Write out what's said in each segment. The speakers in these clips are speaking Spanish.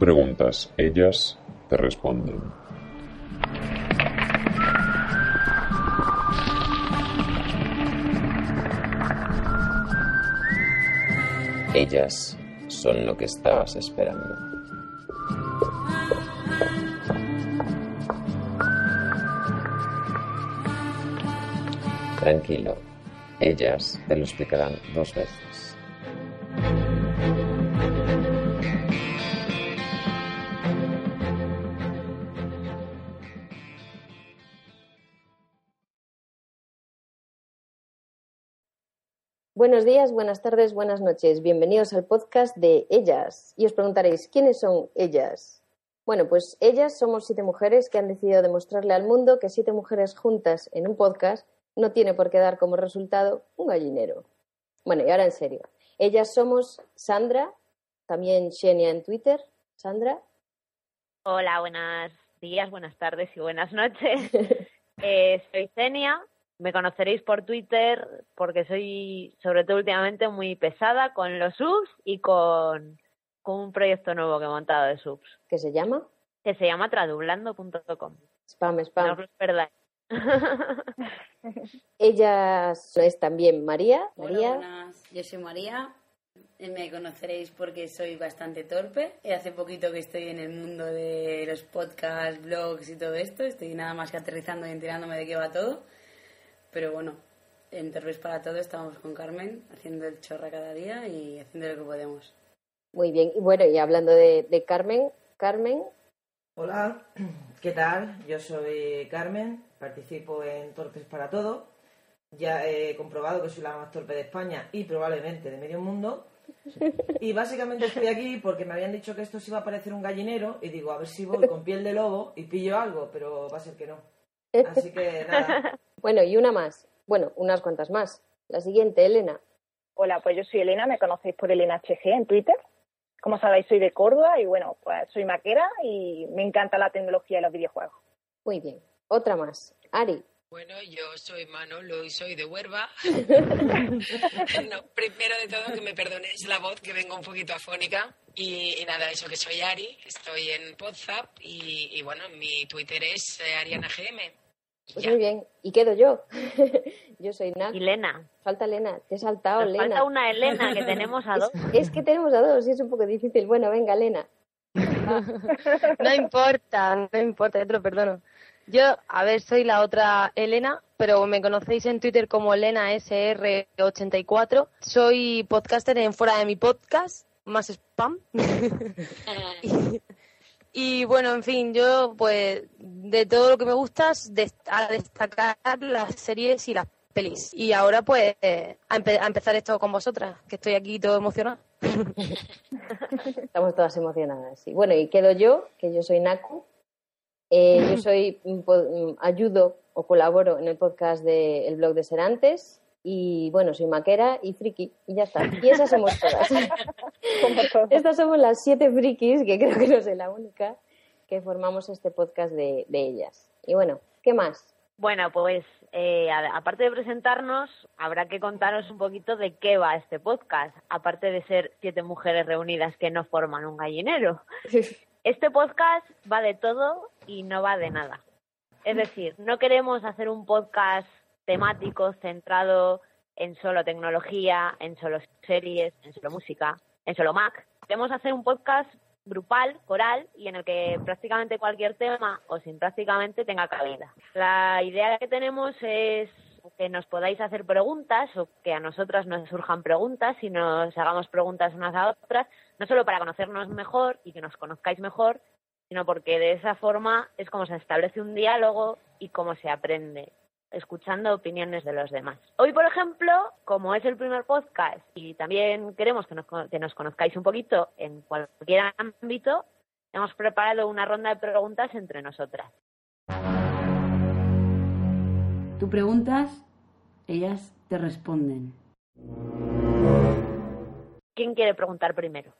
Preguntas, ellas te responden. Ellas son lo que estabas esperando. Tranquilo, ellas te lo explicarán dos veces. Buenos días, buenas tardes, buenas noches. Bienvenidos al podcast de Ellas. Y os preguntaréis, ¿quiénes son ellas? Bueno, pues ellas somos siete mujeres que han decidido demostrarle al mundo que siete mujeres juntas en un podcast no tiene por qué dar como resultado un gallinero. Bueno, y ahora en serio. Ellas somos Sandra, también Xenia en Twitter. Sandra. Hola, buenos días, buenas tardes y buenas noches. eh, soy Xenia, me conoceréis por Twitter porque soy, sobre todo últimamente, muy pesada con los subs y con, con un proyecto nuevo que he montado de subs. ¿Qué se llama? Que se llama tradublando.com. Spam, spam. No os lo perdáis. Ella es también María. Hola, María. buenas. Yo soy María. Me conoceréis porque soy bastante torpe. Hace poquito que estoy en el mundo de los podcasts, blogs y todo esto. Estoy nada más que aterrizando y enterándome de qué va todo. Pero bueno, en Torres para Todo estamos con Carmen haciendo el chorra cada día y haciendo lo que podemos. Muy bien. Y bueno, y hablando de, de Carmen, Carmen, Hola, ¿qué tal? Yo soy Carmen, participo en Torpes para Todo. Ya he comprobado que soy la más torpe de España y probablemente de medio mundo. Y básicamente estoy aquí porque me habían dicho que esto se iba a parecer un gallinero y digo, a ver si voy con piel de lobo y pillo algo, pero va a ser que no. Así que nada, Bueno, y una más. Bueno, unas cuantas más. La siguiente, Elena. Hola, pues yo soy Elena, me conocéis por Elena HG en Twitter. Como sabéis, soy de Córdoba y bueno, pues soy maquera y me encanta la tecnología y los videojuegos. Muy bien. Otra más. Ari. Bueno, yo soy Manolo y soy de Huerva. No, primero de todo, que me perdonéis la voz, que vengo un poquito afónica. Y, y nada, eso que soy Ari, estoy en y, y bueno, mi Twitter es eh, ArianaGM. Pues muy bien. Y quedo yo. yo soy Nat. Y Lena. Falta Elena. Te he saltado, Nos Elena. falta una Elena, que tenemos a dos. Es, es que tenemos a dos y es un poco difícil. Bueno, venga, Elena. No importa, no importa, yo te lo perdono. Yo, a ver, soy la otra Elena, pero me conocéis en Twitter como Elena SR84. Soy podcaster en Fuera de mi Podcast, más spam. y, y, bueno, en fin, yo, pues, de todo lo que me gusta, a destacar las series y las pelis. Y ahora, pues, eh, a, empe- a empezar esto con vosotras, que estoy aquí todo emocionada. Estamos todas emocionadas. Y bueno, y quedo yo, que yo soy Naku. Eh, yo soy un po- mm, ayudo o colaboro en el podcast del blog de Serantes. Y bueno, soy maquera y friki. Y ya está. Y esas somos todas. Estas somos las siete frikis, que creo que no soy la única, que formamos este podcast de, de ellas. Y bueno, ¿qué más? Bueno, pues eh, a- aparte de presentarnos, habrá que contaros un poquito de qué va este podcast, aparte de ser siete mujeres reunidas que no forman un gallinero. Este podcast va de todo y no va de nada. Es decir, no queremos hacer un podcast temático centrado en solo tecnología, en solo series, en solo música, en solo Mac. Queremos hacer un podcast grupal, coral, y en el que prácticamente cualquier tema, o sin prácticamente, tenga cabida. La idea que tenemos es que nos podáis hacer preguntas o que a nosotras nos surjan preguntas y nos hagamos preguntas unas a otras, no solo para conocernos mejor y que nos conozcáis mejor, sino porque de esa forma es como se establece un diálogo y cómo se aprende. Escuchando opiniones de los demás. Hoy, por ejemplo, como es el primer podcast y también queremos que nos, que nos conozcáis un poquito en cualquier ámbito, hemos preparado una ronda de preguntas entre nosotras. Tú preguntas, ellas te responden. ¿Quién quiere preguntar primero?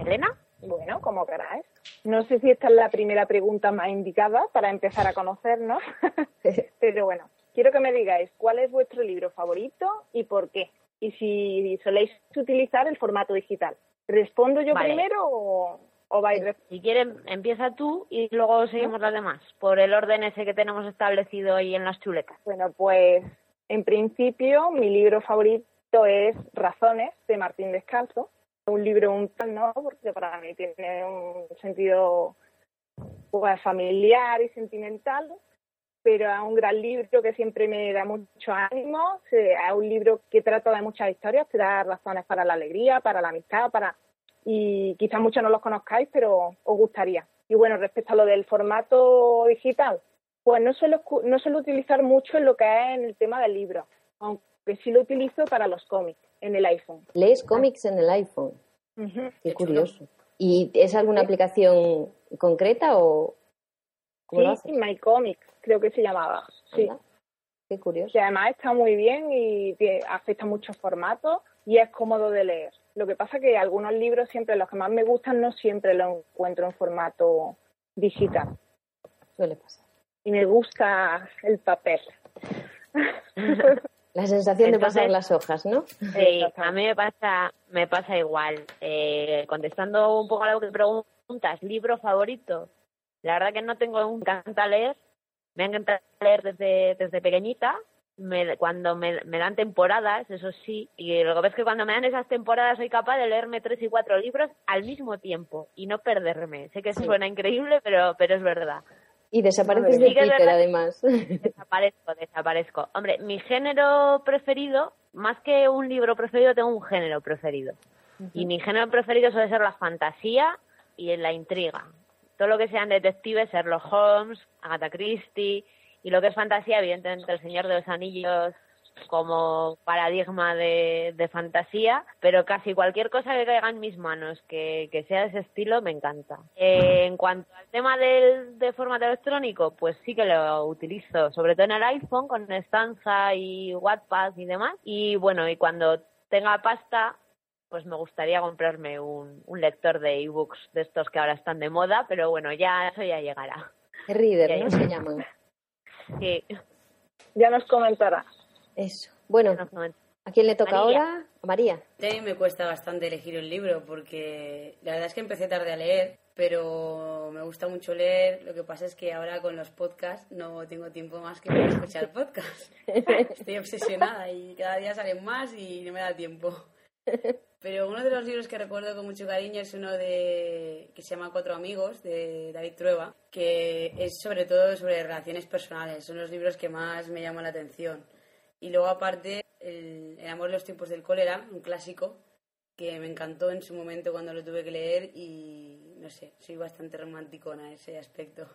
¿Elena? Bueno, como queráis. No sé si esta es la primera pregunta más indicada para empezar a conocernos, pero bueno, quiero que me digáis cuál es vuestro libro favorito y por qué. Y si soléis utilizar el formato digital. ¿Respondo yo primero o, o vais? Si quieren, empieza tú y luego seguimos las demás, por el orden ese que tenemos establecido ahí en las chulecas. Bueno, pues en principio mi libro favorito es Razones de Martín Descalzo un libro un tal, ¿no? Porque para mí tiene un sentido pues, familiar y sentimental, pero es un gran libro que siempre me da mucho ánimo, es un libro que trata de muchas historias, te da razones para la alegría, para la amistad, para y quizás muchos no los conozcáis, pero os gustaría. Y bueno, respecto a lo del formato digital, pues no suelo, no suelo utilizar mucho en lo que es en el tema del libro, aunque sí lo utilizo para los cómics en el iPhone. ¿Lees cómics en el iPhone? Qué curioso. ¿Y es alguna aplicación concreta o sí, My Comics, creo que se llamaba. Sí. Qué curioso. Y además está muy bien y afecta muchos formatos y es cómodo de leer. Lo que pasa que algunos libros siempre, los que más me gustan, no siempre los encuentro en formato digital. Suele pasar. Y me gusta el papel. La sensación de pasar las hojas, ¿no? Sí, a mí me pasa, me pasa igual. Eh, contestando un poco a lo que preguntas, libro favorito. La verdad que no tengo un encanta leer. Me ha encantado leer desde, desde pequeñita. Me, cuando me, me, dan temporadas, eso sí, y lo que ves que cuando me dan esas temporadas soy capaz de leerme tres y cuatro libros al mismo tiempo y no perderme. Sé que suena increíble, pero, pero es verdad. Y desapareces de Twitter, además. Desaparezco, desaparezco. Hombre, mi género preferido, más que un libro preferido, tengo un género preferido. Y mi género preferido suele ser la fantasía y la intriga. Todo lo que sean detectives, Sherlock Holmes, Agatha Christie, y lo que es fantasía, evidentemente, El Señor de los Anillos, como paradigma de, de, fantasía, pero casi cualquier cosa que caiga en mis manos que, que sea de ese estilo me encanta. Eh, en cuanto al tema del de formato electrónico, pues sí que lo utilizo, sobre todo en el iPhone con Stanza y Wattpad y demás. Y bueno, y cuando tenga pasta, pues me gustaría comprarme un, un lector de ebooks de estos que ahora están de moda, pero bueno, ya eso ya llegará. Reader, ¿no? Se llaman. Sí. Ya nos comentará. Eso. Bueno, ¿a quién le toca ahora? A María. A mí me cuesta bastante elegir un libro porque la verdad es que empecé tarde a leer, pero me gusta mucho leer. Lo que pasa es que ahora con los podcasts no tengo tiempo más que para escuchar podcasts. Estoy obsesionada y cada día salen más y no me da tiempo. Pero uno de los libros que recuerdo con mucho cariño es uno de que se llama Cuatro amigos de David Trueba, que es sobre todo sobre relaciones personales. Son los libros que más me llaman la atención. Y luego aparte, el, amor de los tiempos del cólera, un clásico, que me encantó en su momento cuando lo tuve que leer y no sé, soy bastante romántico en ese aspecto.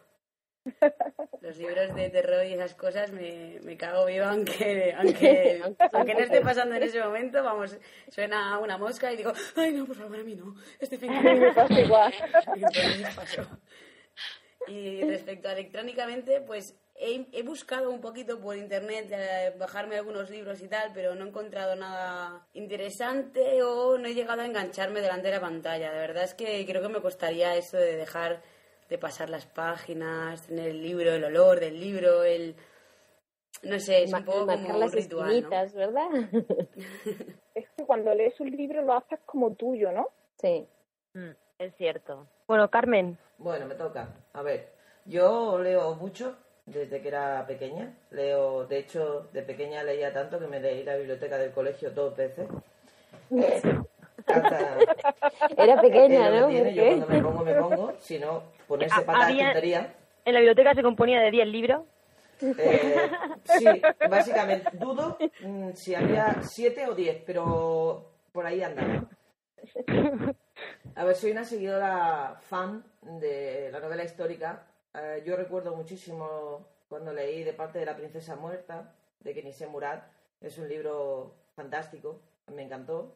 Los libros de terror y esas cosas me, me cago viva aunque, aunque, aunque no esté pasando en ese momento, vamos, suena una mosca y digo, ay no, por favor, a mí no, este fin de me pasa igual. Y respecto a electrónicamente, pues he, buscado un poquito por internet, eh, bajarme algunos libros y tal, pero no he encontrado nada interesante o no he llegado a engancharme delante de la pantalla. De verdad es que creo que me costaría eso de dejar de pasar las páginas, tener el libro, el olor del libro, el... No sé, es un poco como las ritual, ¿verdad? es que cuando lees un libro lo haces como tuyo, ¿no? Sí. Mm, es cierto. Bueno, Carmen. Bueno, me toca. A ver, yo leo mucho, desde que era pequeña. Leo, de hecho, de pequeña leía tanto que me leí la biblioteca del colegio dos veces. era pequeña, ¿no? yo cuando me pongo, me pongo. Si no, ponerse para tontería. ¿En la biblioteca se componía de 10 libros? Eh, sí, básicamente. Dudo mm, si había 7 o 10, pero por ahí andaba. A ver, soy una seguidora fan de la novela histórica eh, yo recuerdo muchísimo cuando leí De parte de la princesa muerta, de Kenise Murat. Es un libro fantástico, me encantó.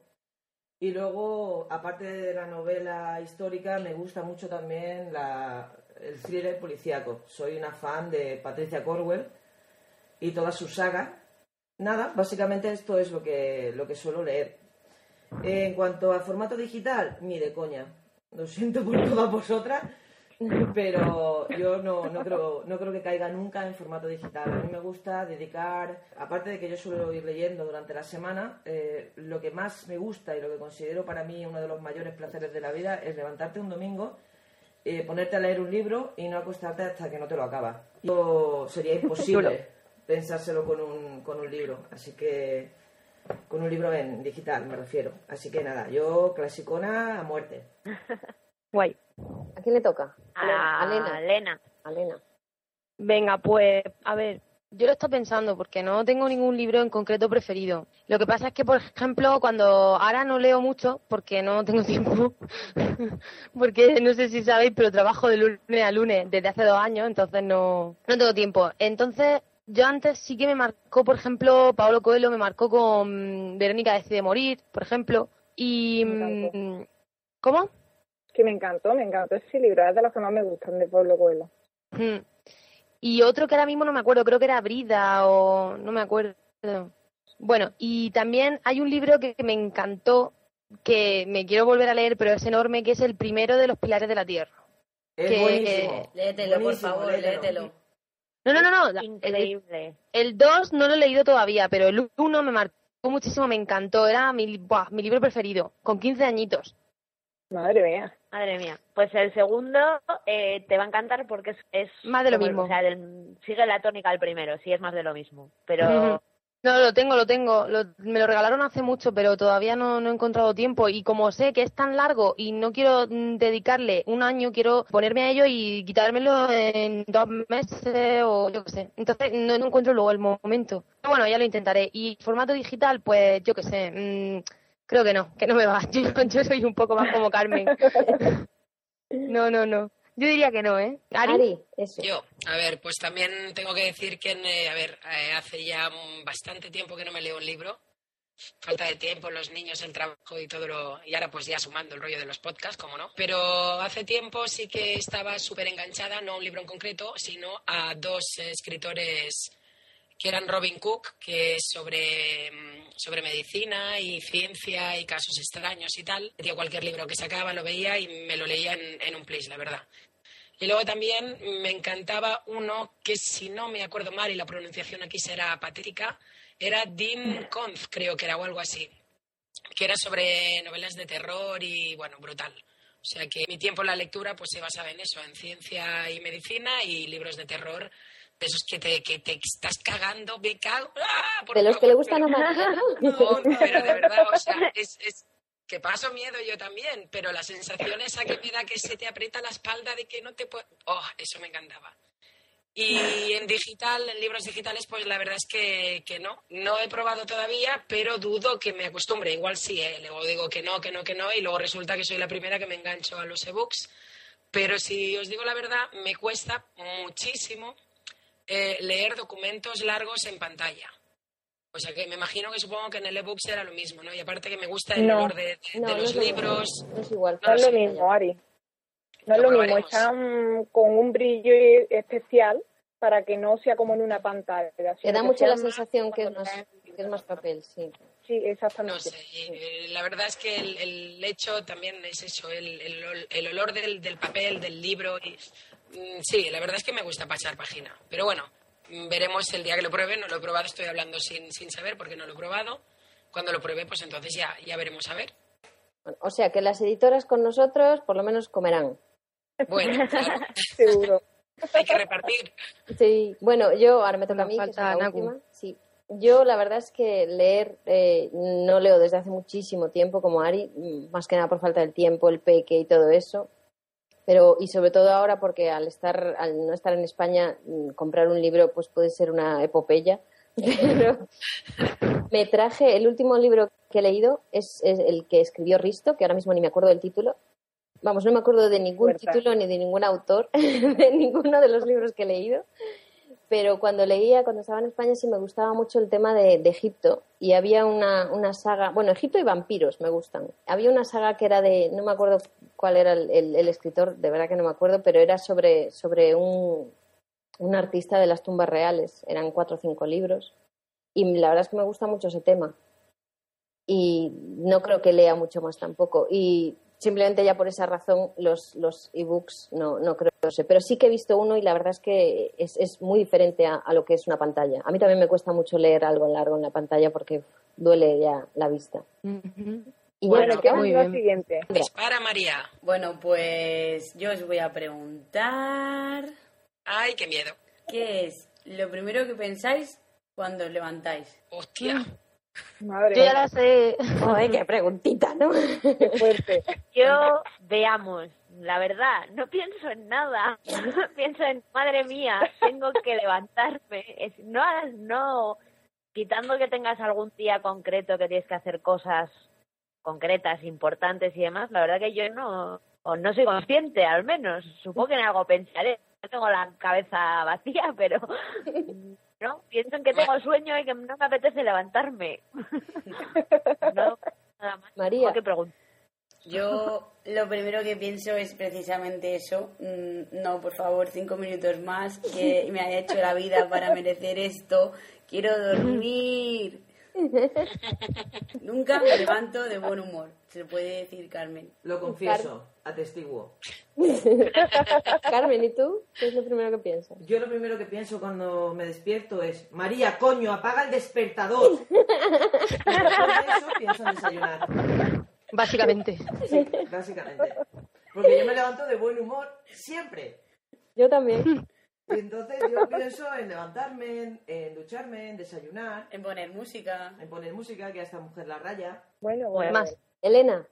Y luego, aparte de la novela histórica, me gusta mucho también el thriller policíaco. Soy una fan de Patricia Corwell y toda su saga. Nada, básicamente esto es lo que, lo que suelo leer. En cuanto a formato digital, ni de coña. Lo siento por todas vosotras, pero yo no, no, creo, no creo que caiga nunca en formato digital. A mí me gusta dedicar, aparte de que yo suelo ir leyendo durante la semana, eh, lo que más me gusta y lo que considero para mí uno de los mayores placeres de la vida es levantarte un domingo, eh, ponerte a leer un libro y no acostarte hasta que no te lo acabas. Yo sería imposible pensárselo con un, con un libro, así que con un libro en digital me refiero. Así que nada, yo clasicona a muerte. Guay. ¿A quién le toca? A, Lena. Lena. A Lena. Venga, pues, a ver, yo lo estoy pensando porque no tengo ningún libro en concreto preferido. Lo que pasa es que, por ejemplo, cuando ahora no leo mucho porque no tengo tiempo, porque no sé si sabéis, pero trabajo de lunes a lunes desde hace dos años, entonces no, no tengo tiempo. Entonces, yo antes sí que me marcó, por ejemplo, Pablo Coelho me marcó con Verónica decide morir, por ejemplo, y... mm, ¿Cómo? Que me encantó, me encantó ese libro, es de los que más me gustan de Pablo Coelho. Mm. Y otro que ahora mismo no me acuerdo, creo que era Brida o no me acuerdo. Bueno, y también hay un libro que, me encantó, que me quiero volver a leer, pero es enorme, que es el primero de los Pilares de la Tierra. Es Que- buenísimo. Léetelo, por favor, léetelo. léetelo. No, no, no, no. Increíble. el 2 no lo he leído todavía, pero el 1 me marcó muchísimo, me encantó. Era mi, buah, mi libro preferido, con 15 añitos. Madre mía. Madre mía. Pues el segundo eh, te va a encantar porque es, es Más de lo mismo. O sea, del- sigue la tónica del primero, sí es más de lo mismo. Pero. No, lo tengo, lo tengo. Lo- me lo regalaron hace mucho, pero todavía no, no he encontrado tiempo. Y como sé que es tan largo y no quiero mm, dedicarle un año, quiero ponerme a ello y quitármelo en dos meses o yo qué sé. Entonces no, no encuentro luego el momento. Pero bueno, ya lo intentaré. Y formato digital, pues yo qué sé. mm, creo que no, que no me va. Yo, yo soy un poco más como Carmen. No, no, no. Yo diría que no, ¿eh? Ari. Ari, eso. Yo, a ver, pues también tengo que decir que, eh, a ver, eh, hace ya bastante tiempo que no me leo un libro. Falta de tiempo, los niños, el trabajo y todo lo... Y ahora pues ya sumando el rollo de los podcasts, como no. Pero hace tiempo sí que estaba súper enganchada, no a un libro en concreto, sino a dos escritores que eran Robin Cook, que es sobre, mm, sobre medicina y ciencia y casos extraños y tal. Metía cualquier libro que sacaba, lo veía y me lo leía en, en un plis, la verdad. Y luego también me encantaba uno que, si no me acuerdo mal, y la pronunciación aquí será patética, era Dean Conz, creo que era, o algo así, que era sobre novelas de terror y, bueno, brutal. O sea que mi tiempo en la lectura pues se basaba en eso, en ciencia y medicina y libros de terror, de esos que te, que te estás cagando, me cago. ¡ah! De los que le gustan a favor, María. no, no, pero de verdad, o sea, es, es que paso miedo yo también, pero la sensación esa que me da que se te aprieta la espalda de que no te puedo... Oh, eso me encantaba. Y en digital, en libros digitales, pues la verdad es que, que no. No he probado todavía, pero dudo que me acostumbre. Igual sí, ¿eh? luego digo que no, que no, que no, y luego resulta que soy la primera que me engancho a los ebooks. Pero si os digo la verdad, me cuesta muchísimo eh, leer documentos largos en pantalla. O sea que me imagino que supongo que en el ebook será lo mismo, ¿no? Y aparte que me gusta el No. olor de, de- de No, no los mismo. libros. No es igual. No es lo mismo, Ari. No es Lo lo mismo, están con un brillo especial para que no sea como en una pantalla. Te da mucho la sensación que es más, que es más papel, sí. Sí, No exactamente. sé, eh, la verdad es que el, el hecho también es eso, el, el el olor del, del papel, del libro. Y, sí, la verdad es que me gusta pasar página. Pero bueno, mm, veremos el día que lo pruebe. No lo he probado, estoy hablando sin, sin saber porque no lo he probado. Cuando lo pruebe, pues entonces ya, ya veremos a ver. O sea que las editoras con nosotros por lo menos comerán. Bueno, claro, Seguro. hay que repartir. Sí, bueno, yo ahora me toca a mí, que falta la última. Sí. Yo la verdad es que leer eh, no leo desde hace muchísimo tiempo como Ari, mm, más que nada por falta del tiempo, el peque y todo eso. Pero y sobre todo ahora porque al estar al no estar en España mm, comprar un libro pues puede ser una epopeya. Pero me traje el último libro que he leído es, es el que escribió Risto, que ahora mismo ni me acuerdo del título. Vamos, no me acuerdo de ningún título ni de ningún autor de ninguno de los libros que he leído pero cuando leía, cuando estaba en España, sí me gustaba mucho el tema de, de Egipto. Y había una, una, saga, bueno, Egipto y vampiros me gustan. Había una saga que era de, no me acuerdo cuál era el, el, el escritor, de verdad que no me acuerdo, pero era sobre, sobre un, un artista de las tumbas reales. Eran cuatro o cinco libros. Y la verdad es que me gusta mucho ese tema. Y no creo que lea mucho más tampoco. Y simplemente ya por esa razón los, los ebooks no, no creo que sé. Pero sí que he visto uno y la verdad es que es, es muy diferente a, a, lo que es una pantalla. A mí también me cuesta mucho leer algo largo en la pantalla porque duele ya la vista. -huh. Y bueno, ¿qué muy bien. siguiente? Dispara, María. Bueno, pues yo os voy a preguntar... Ay, qué miedo. ¿Qué es lo primero que pensáis cuando os levantáis? Hostia. Madre Yo ya la sé. Joder, qué preguntita, ¿no? Qué fuerte. Yo, veamos, la verdad, no pienso en nada. pienso en, madre mía, tengo que levantarme. Es, no, no, quitando que tengas algún día concreto que tienes que hacer cosas concretas, importantes y demás, la verdad que yo no, o no soy consciente, al menos. Supongo que en algo pensaré. No tengo la cabeza vacía, pero ¿no? Pienso en que tengo sueño y que no me apetece levantarme. no, nada más. María. ¿Qué pregunta? Yo lo primero que pienso es precisamente eso. No, por favor, cinco minutos más, que me ha hecho la vida para merecer esto. Quiero dormir. Nunca me levanto de buen humor, se lo puede decir Carmen. Lo confieso, atestiguo. Carmen, ¿y tú? ¿Qué es lo primero que piensas? Yo lo primero que pienso cuando me despierto es, María, coño, apaga el despertador. y después de eso pienso en desayunar. Básicamente. Sí, básicamente. Porque yo me levanto de buen humor siempre. Yo también. Y entonces yo pienso en levantarme, en, en, ducharme, en desayunar. En poner música. En poner música, que a esta mujer la raya. Bueno, bueno. Más. Elena.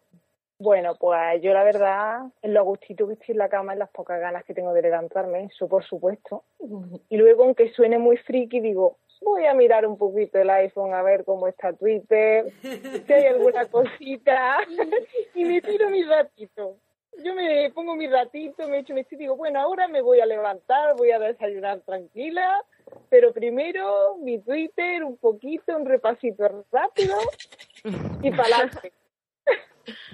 Bueno, pues yo la verdad, en lo gustito que estoy en la cama, en las pocas ganas que tengo de levantarme, eso por supuesto. Y luego, aunque suene muy friki, digo, voy a mirar un poquito el iPhone a ver cómo está Twitter, si hay alguna cosita, y me tiro mi ratito yo me pongo mi ratito, me echo mi y digo, bueno, ahora me voy a levantar, voy a desayunar tranquila, pero primero mi Twitter, un poquito, un repasito rápido y para adelante.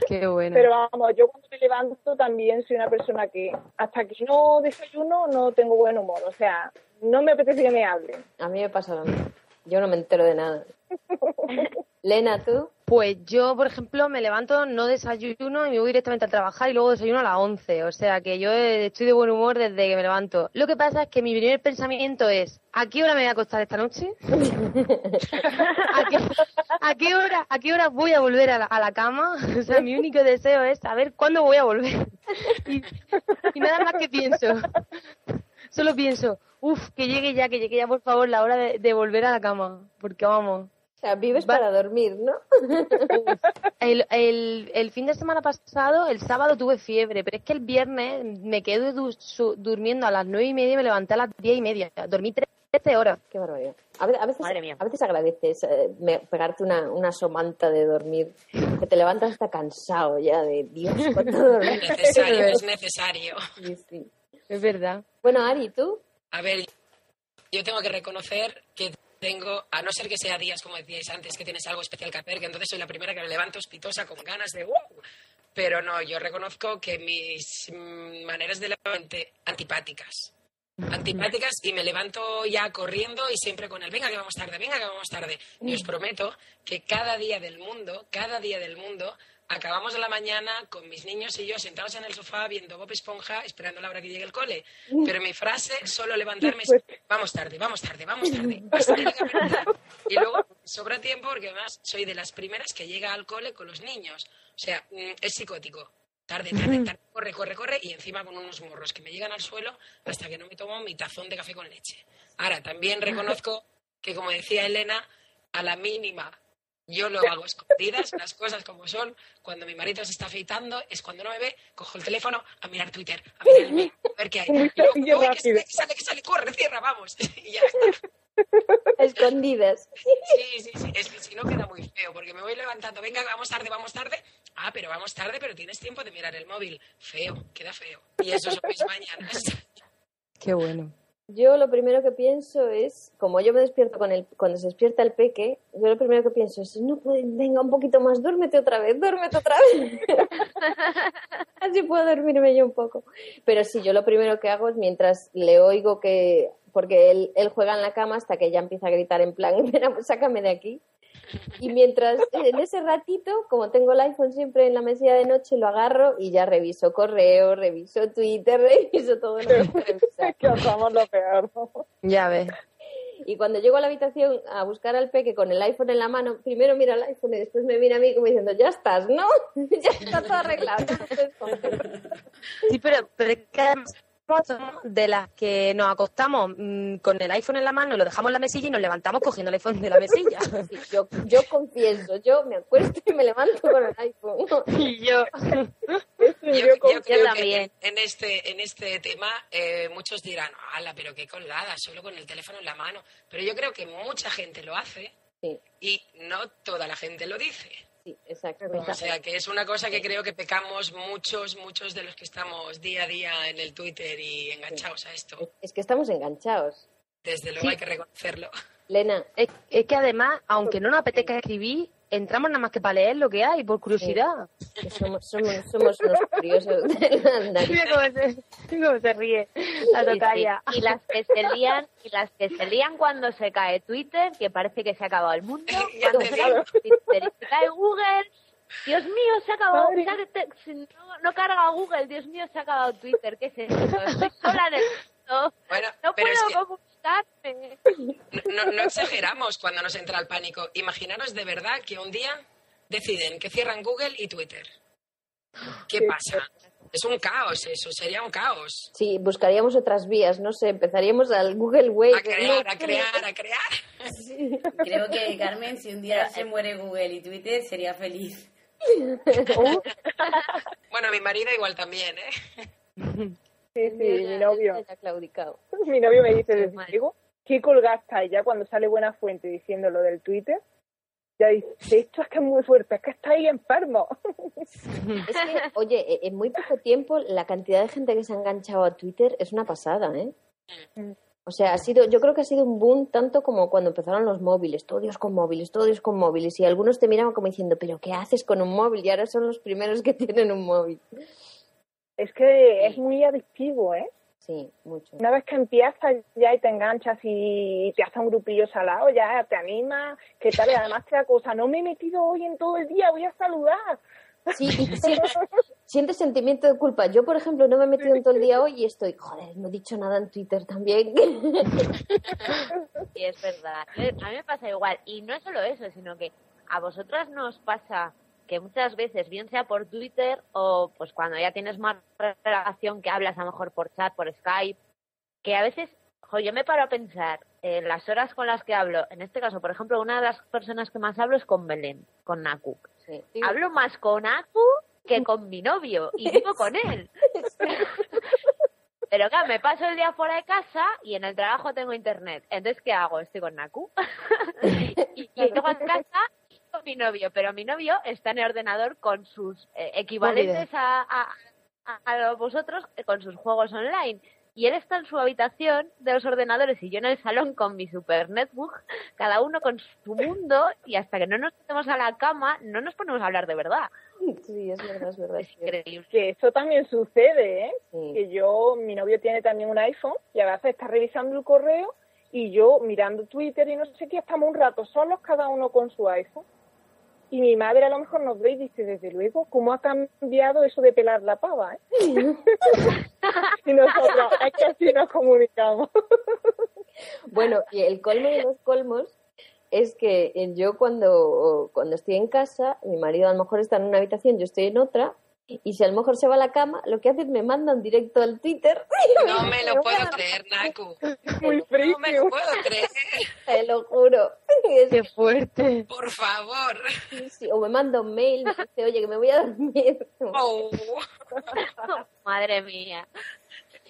Qué bueno. Pero vamos, yo cuando me levanto también soy una persona que hasta que no desayuno no tengo buen humor, o sea, no me apetece que me hablen. A mí me pasa lo mismo. Yo no me entero de nada. Lena, ¿tú? Pues yo, por ejemplo, me levanto, no desayuno y me voy directamente a trabajar y luego desayuno a las 11. O sea que yo estoy de buen humor desde que me levanto. Lo que pasa es que mi primer pensamiento es, ¿a qué hora me voy a acostar esta noche? ¿A, qué, hora, ¿A qué hora voy a volver a la, a la, cama? O sea, mi único deseo es saber cuándo voy a volver. Y, nada más que pienso. Solo pienso, uff, que llegue ya, que llegue ya, por favor, la hora de volver a la cama. Porque vamos. O sea, vives Va para dormir, ¿no? el, el, el, fin de semana pasado, el sábado tuve fiebre, pero es que el viernes me quedé du su, durmiendo a las nueve y media y me levanté a las diez y media. Dormí trece horas. Qué barbaridad. A, a, veces, Madre mía. a veces agradeces eh, me, pegarte una, una somanta de dormir, que te levantas hasta cansado ya de Dios, cuánto. Es necesario, es necesario. Sí, sí. Es verdad. Bueno, Ari, ¿tú? A ver, yo tengo que reconocer que tengo, a no ser que sea días, como decíais antes, que tienes algo especial que hacer, que entonces soy la primera que me levanto hospitosa con ganas de ¡wow! Pero no, yo reconozco que mis maneras de levante antipáticas. Antipáticas y me levanto ya corriendo y siempre con el venga que vamos tarde, venga que vamos tarde. Y os prometo que cada día del mundo, cada día del mundo, acabamos de la mañana con mis niños y yo sentados en el sofá viendo Bob Esponja esperando la hora que llegue el cole. Pero mi frase, solo levantarme es, vamos tarde, vamos tarde, vamos tarde. Y luego sobra tiempo porque además soy de las primeras que llega al cole con los niños. O sea, es psicótico. Tarde, tarde, tarde, corre, corre, corre y encima con unos morros que me llegan al suelo hasta que no me tomo mi tazón de café con leche. Ahora, también reconozco que, como decía Elena, a la mínima yo lo hago escondidas, las cosas como son. Cuando mi marido se está afeitando, es cuando no me ve, cojo el teléfono a mirar Twitter, a mirar el a ver qué hay. Y luego, que sale, que sale, que sale, corre, cierra, vamos. Y ya está. Escondidas. Sí, sí, sí. Es que si no queda muy feo, porque me voy levantando. Venga, vamos tarde, vamos tarde. Ah, pero vamos tarde, pero tienes tiempo de mirar el móvil. Feo, queda feo. Y eso son mis mañanas. Qué bueno. Yo lo primero que pienso es, como yo me despierto con el, cuando se despierta el peque, yo lo primero que pienso es, no puede, venga un poquito más, duérmete otra vez, duérmete otra vez. Así puedo dormirme yo un poco. Pero sí, yo lo primero que hago es mientras le oigo que, porque él, él juega en la cama hasta que ya empieza a gritar en plan, sácame de aquí. Y mientras, en ese ratito, como tengo el iPhone siempre en la mesilla de noche, lo agarro y ya reviso correo, reviso Twitter, reviso todo lo que revisar. que hacemos lo peor. Ya ves. Y cuando llego a la habitación a buscar al peque con el iPhone en la mano, primero mira el iPhone y después me mira a mí como diciendo, ya estás, ¿no? ya está todo arreglado. Sí, pero, pero es que además de las que nos acostamos mm, con el iPhone en la mano, lo dejamos en la mesilla y nos levantamos cogiendo el iPhone de la mesilla. yo, yo confieso, yo me acuesto y me levanto con el iPhone. y yo. yo, creo que en este, en este tema eh, muchos dirán, ala, pero qué colgada, solo con el teléfono en la mano. Pero yo creo que mucha gente lo hace y no toda la gente lo dice. Sí, exacto. O sea, que es una cosa que creo que pecamos muchos, muchos de los que estamos día a día en el Twitter y enganchados a esto. Es que estamos enganchados. Desde luego hay que reconocerlo. Lena. Es, es, que además, aunque no nos apetezca escribir, entramos nada más que para leer lo que hay, por curiosidad. somos, somos, somos unos curiosos la cómo se, ríe la tocaya. Y las que se lían, y las que se lían cuando se cae Twitter, que parece que se ha acabado el mundo, cuando se cae Twitter y se cae Google, Dios mío, se ha acabado, no, no, carga Google, Dios mío, se ha acabado Twitter, ¿qué es esto? Estoy sola en el mundo, bueno, no pero no, no, exageramos cuando nos entra el pánico. Imaginaros de verdad que un día deciden que cierran Google y Twitter. ¿Qué pasa? Es un caos eso, sería un caos. Sí, buscaríamos otras vías, no sé, empezaríamos al Google Way. A crear, a crear, a crear. Creo que Carmen, si un día se muere Google y Twitter, sería feliz. bueno, mi marido igual también, ¿eh? Sí, sí, mi novio. Mi novio me dice, digo, ¿qué colgaste ya cuando sale Buena Fuente diciendo lo del Twitter? Ya dice, esto es que es muy fuerte, es que estáis enfermo. Es que, oye, e, en muy poco tiempo la cantidad de gente que se ha enganchado a Twitter es una pasada, ¿eh? Mm. O sea, ha sido, yo creo que ha sido un boom tanto como cuando empezaron los móviles, todos con móviles, todos con móviles, y algunos te miraban como diciendo, pero ¿qué haces con un móvil? Y ahora son los primeros que tienen un móvil. Es que es muy adictivo, ¿eh? Sí, mucho. Una vez que empiezas ya y te enganchas y te hace un grupillo salado, ya te anima, ¿qué tal? Y además te acusa, no me he metido hoy en todo el día, voy a saludar. Sí, sientes, sentimiento de culpa. Yo, por ejemplo, no me he metido en todo el día hoy y estoy, joder, no he dicho nada en Twitter también. Sí, es verdad. A mí me pasa igual. Y no es solo eso, sino que a vosotras nos pasa que muchas veces, bien sea por Twitter o pues cuando ya tienes más relación que hablas a lo mejor por chat, por Skype, que a veces, yo me paro a pensar en las horas con las que hablo, en este caso, por ejemplo, una de las personas que más hablo es con Belén, con Naku. Hablo más con Naku que con mi novio y vivo con él. Pero claro, me paso el día fuera de casa y en el trabajo tengo internet. Entonces, ¿qué hago? Estoy con Naku. y, y llego a casa mi novio, pero mi novio está en el ordenador con sus eh, equivalentes a, a, a, vosotros, eh, con sus juegos online. Y él está en su habitación de los ordenadores y yo en el salón con mi super netbook, cada uno con su mundo y hasta que no nos metemos a la cama no nos ponemos a hablar de verdad. Sí, es verdad, es verdad. Es increíble. Que eso también sucede, ¿eh? Que yo, mi novio tiene también un iPhone y a veces está revisando el correo y yo mirando Twitter y no sé qué, estamos un rato solos cada uno con su iPhone y mi madre a lo mejor nos ve y dice, desde luego, ¿cómo ha cambiado eso de pelar la pava? Eh? y nosotros, es que así nos comunicamos. bueno, y el colmo de los colmos es que yo cuando, cuando estoy en casa, mi marido a lo mejor está en una habitación, yo estoy en otra, y si a lo mejor se va a la cama, lo que hace es me manda un directo al Twitter. No me lo puedo creer, Naku. Muy No me lo puedo creer. Te lo juro. Qué fuerte. Por favor. o me manda un mail, me dice, oye, que me voy a dormir. Oh. Madre mía.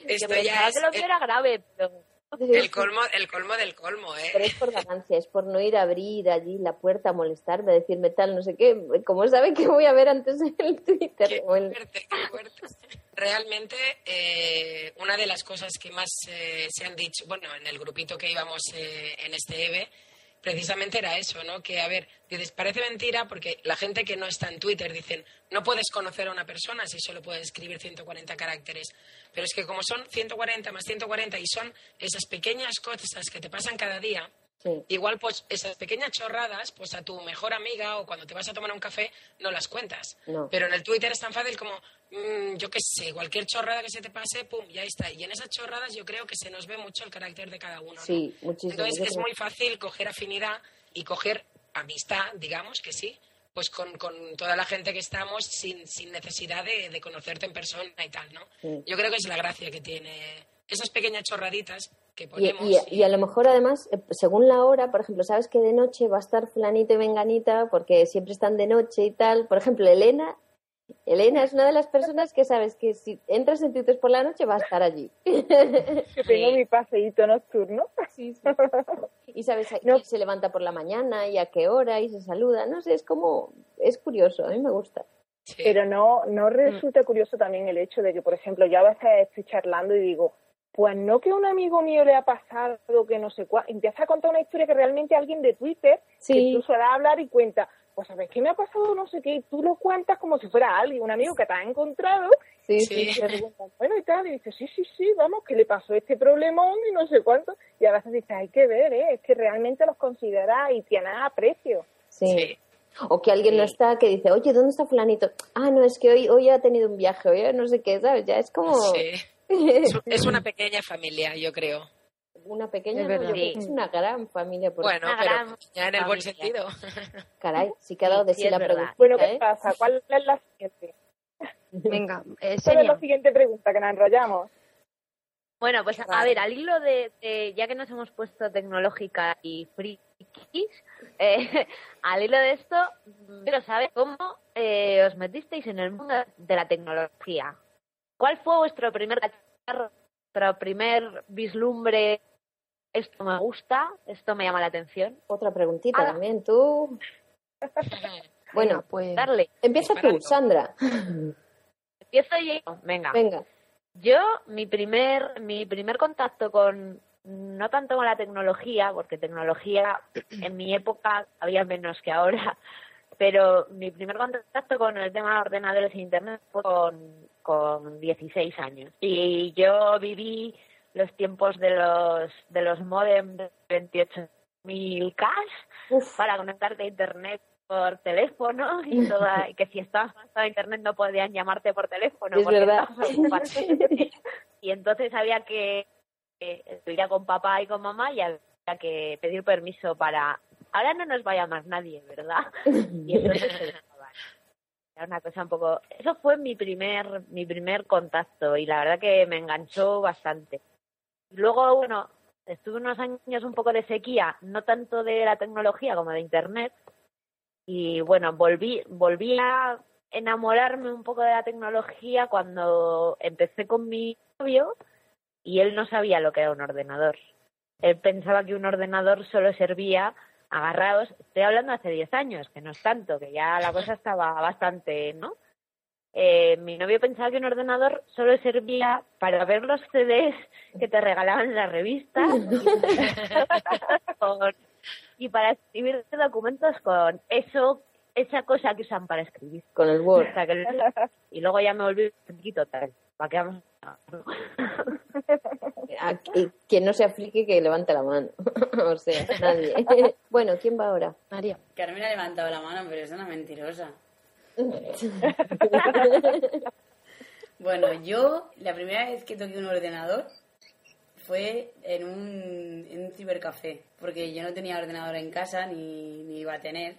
Esto que ya que lo que era grave, pero El colmo, el colmo del colmo, ¿eh? Pero es por ganancia, es por no ir a abrir allí la puerta, a molestarme, a decirme tal, no sé qué. Como sabe que voy a ver antes el Twitter. Qué fuerte, qué fuerte. Realmente, eh, una de las cosas que más eh, se han dicho, bueno, en el grupito que íbamos eh, en este EVE, precisamente era eso, ¿no? Que, a ver, dices, parece mentira porque la gente que no está en Twitter dicen, no puedes conocer a una persona si solo puedes escribir 140 caracteres. Pero es que como son 140 más 140 y son esas pequeñas cosas que te pasan cada día, igual pues esas pequeñas chorradas, pues a tu mejor amiga o cuando te vas a tomar un café no las cuentas. Pero en el Twitter es tan fácil como, mm, yo qué sé, cualquier chorrada que se te pase, pum, ya está. Y en esas chorradas yo creo que se nos ve mucho el carácter de cada uno. Sí, muchísimo. Entonces es muy fácil coger afinidad y coger amistad, digamos que sí, pues con, toda la gente que estamos sin, sin necesidad de, conocerte en persona y tal, ¿no? Yo creo que es la gracia que tiene esas pequeñas chorraditas que ponemos. Y, a lo mejor además, eh, según la hora, por ejemplo, sabes que de noche va a estar fulanito y venganita porque siempre están de noche y tal. Por ejemplo, Elena Elena es una de las personas que sabes que si entras en Twitter por la noche va a estar allí. Que tengo mi paseíto nocturno. Sí, sí. Y sabes, no. se levanta por la mañana y a qué hora y se saluda. No sé, es como, es curioso, a mí me gusta. Pero no, no resulta curioso también el hecho de que, por ejemplo, yo a veces estoy charlando y digo, pues no que a un amigo mío le ha pasado que no sé cuál, empieza a contar una historia que realmente alguien de Twitter, que incluso da a hablar y cuenta, pues sabes qué me ha pasado no sé qué, y tú lo cuentas como si fuera alguien, un amigo que te ha encontrado, sí, sí. y te preguntan, bueno y tal, y dices, sí, sí, sí, vamos, que le pasó este problemón y no sé cuánto, y a veces dices, hay que ver, ¿eh? es que realmente los consideras y tienes aprecio. Sí. O que alguien no está, que dice, oye, ¿dónde está fulanito? Ah, no, es que hoy, hoy ha tenido un viaje, hoy no sé qué, ¿sabes? Ya es como... Sí. es una pequeña familia, yo creo una pequeña, es, una gran familia. Por bueno, pero ya en el buen sentido. Caray, sí que ha dado de sí, la pregunta. Bueno, ¿qué ¿eh? pasa? ¿Cuál es la siguiente? Venga, eh, ¿Cuál es la siguiente pregunta que nos enrollamos? Bueno, pues a ver, al hilo de, ya que nos hemos puesto tecnológica y frikis, eh, al hilo de esto, quiero saber cómo eh, os metisteis en el mundo de la tecnología. ¿Cuál fue vuestro primer vuestro primer vislumbre esto me gusta, esto me llama la atención. Otra preguntita también, tú. bueno, pues darle. Empieza tú, Sandra. Empiezo yo. Venga. Venga. Yo, mi primer, mi primer contacto con, no tanto con la tecnología, porque tecnología en mi época había menos que ahora, pero mi primer contacto con el tema de ordenadores e internet fue con, con 16 años. Y yo viví los tiempos de los, de los modem de 28.000 K para conectarte a internet por teléfono y toda y que si estabas conectado a internet no podían llamarte por teléfono es verdad. y entonces había que ir con papá y con mamá y había que pedir permiso para ahora no nos va a llamar nadie verdad y entonces era una cosa un poco eso fue mi primer mi primer contacto y la verdad que me enganchó bastante Luego, bueno, estuve unos años un poco de sequía, no tanto de la tecnología como de Internet. Y bueno, volví, volví a enamorarme un poco de la tecnología cuando empecé con mi novio y él no sabía lo que era un ordenador. Él pensaba que un ordenador solo servía agarrados, estoy hablando hace 10 años, que no es tanto, que ya la cosa estaba bastante, ¿no? eh, mi novio pensaba que un ordenador solo servía para ver los CDs que te regalaban en la revista y para escribir documentos con eso, esa cosa que usan para escribir. Con el Word. y luego ya me volví un poquito tal. ¿Para qué vamos? Quien no se aplique que levante la mano. o sea, nadie. bueno, ¿quién va ahora? María. Carmen ha levantado la mano, pero es una mentirosa. bueno, yo la primera vez que toqué un ordenador fue en un, en un cibercafé, porque yo no tenía ordenador en casa ni, ni iba a tener,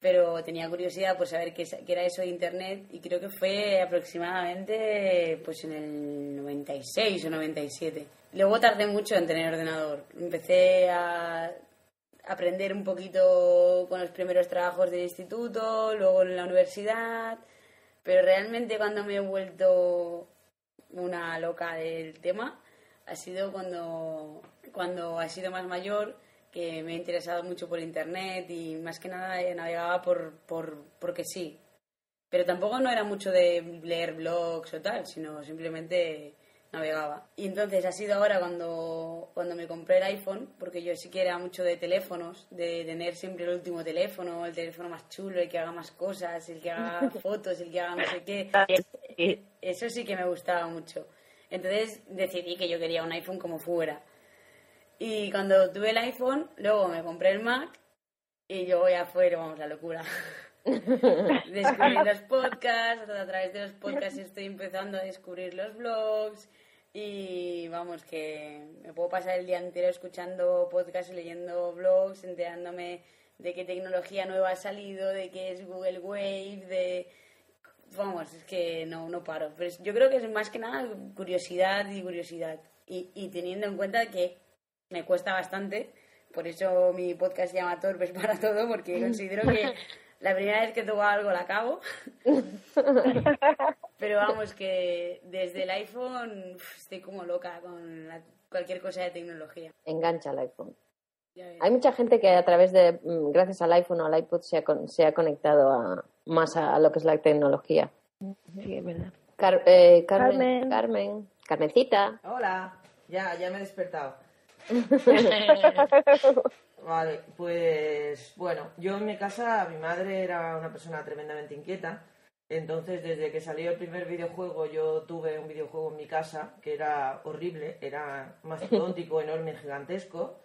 pero tenía curiosidad por saber qué, era eso de Internet y creo que fue aproximadamente pues en el 96 o 97. Luego tardé mucho en tener ordenador. Empecé a aprender un poquito con los primeros trabajos del instituto, luego en la universidad, pero realmente cuando me he vuelto una loca del tema ha sido cuando, cuando ha sido más mayor, que me he interesado mucho por internet y más que nada navegaba por, por, porque sí. Pero tampoco no era mucho de leer blogs o tal, sino simplemente navegaba. Y entonces ha sido ahora cuando, cuando me compré el iPhone, porque yo sí que era mucho de teléfonos, de tener siempre el último teléfono, el teléfono más chulo, el que haga más cosas, el que haga fotos, el que haga no sé qué. Eso sí que me gustaba mucho. Entonces decidí que yo quería un iPhone como fuera. Y cuando tuve el iPhone, luego me compré el Mac y yo voy afuera, vamos, la locura. descubrir los podcasts, a través de los podcasts estoy empezando a descubrir los blogs y vamos que me puedo pasar el día entero escuchando podcasts y leyendo blogs, enterándome de qué tecnología nueva ha salido, de qué es Google Wave, de vamos, es que no, no paro. Pero yo creo que es más que nada curiosidad y curiosidad. Y, y teniendo en cuenta que me cuesta bastante, por eso mi podcast se llama Torpes para todo, porque considero que la primera vez que toco algo la acabo. Pero vamos, que desde el iPhone estoy como loca con cualquier cosa de tecnología. Engancha el iPhone. Hay mucha gente que a través de, mm, gracias al iPhone o al iPod, se ha, se ha conectado a, más a, lo que es la tecnología. Sí, es verdad. Eh, Carmen, Carmen, Carmencita. Hola, ya, ya me he despertado. vale, pues bueno, yo en mi casa, mi madre era una persona tremendamente inquieta. Entonces, desde que salió el primer videojuego, yo tuve un videojuego en mi casa que era horrible, era mastodóntico, enorme, gigantesco.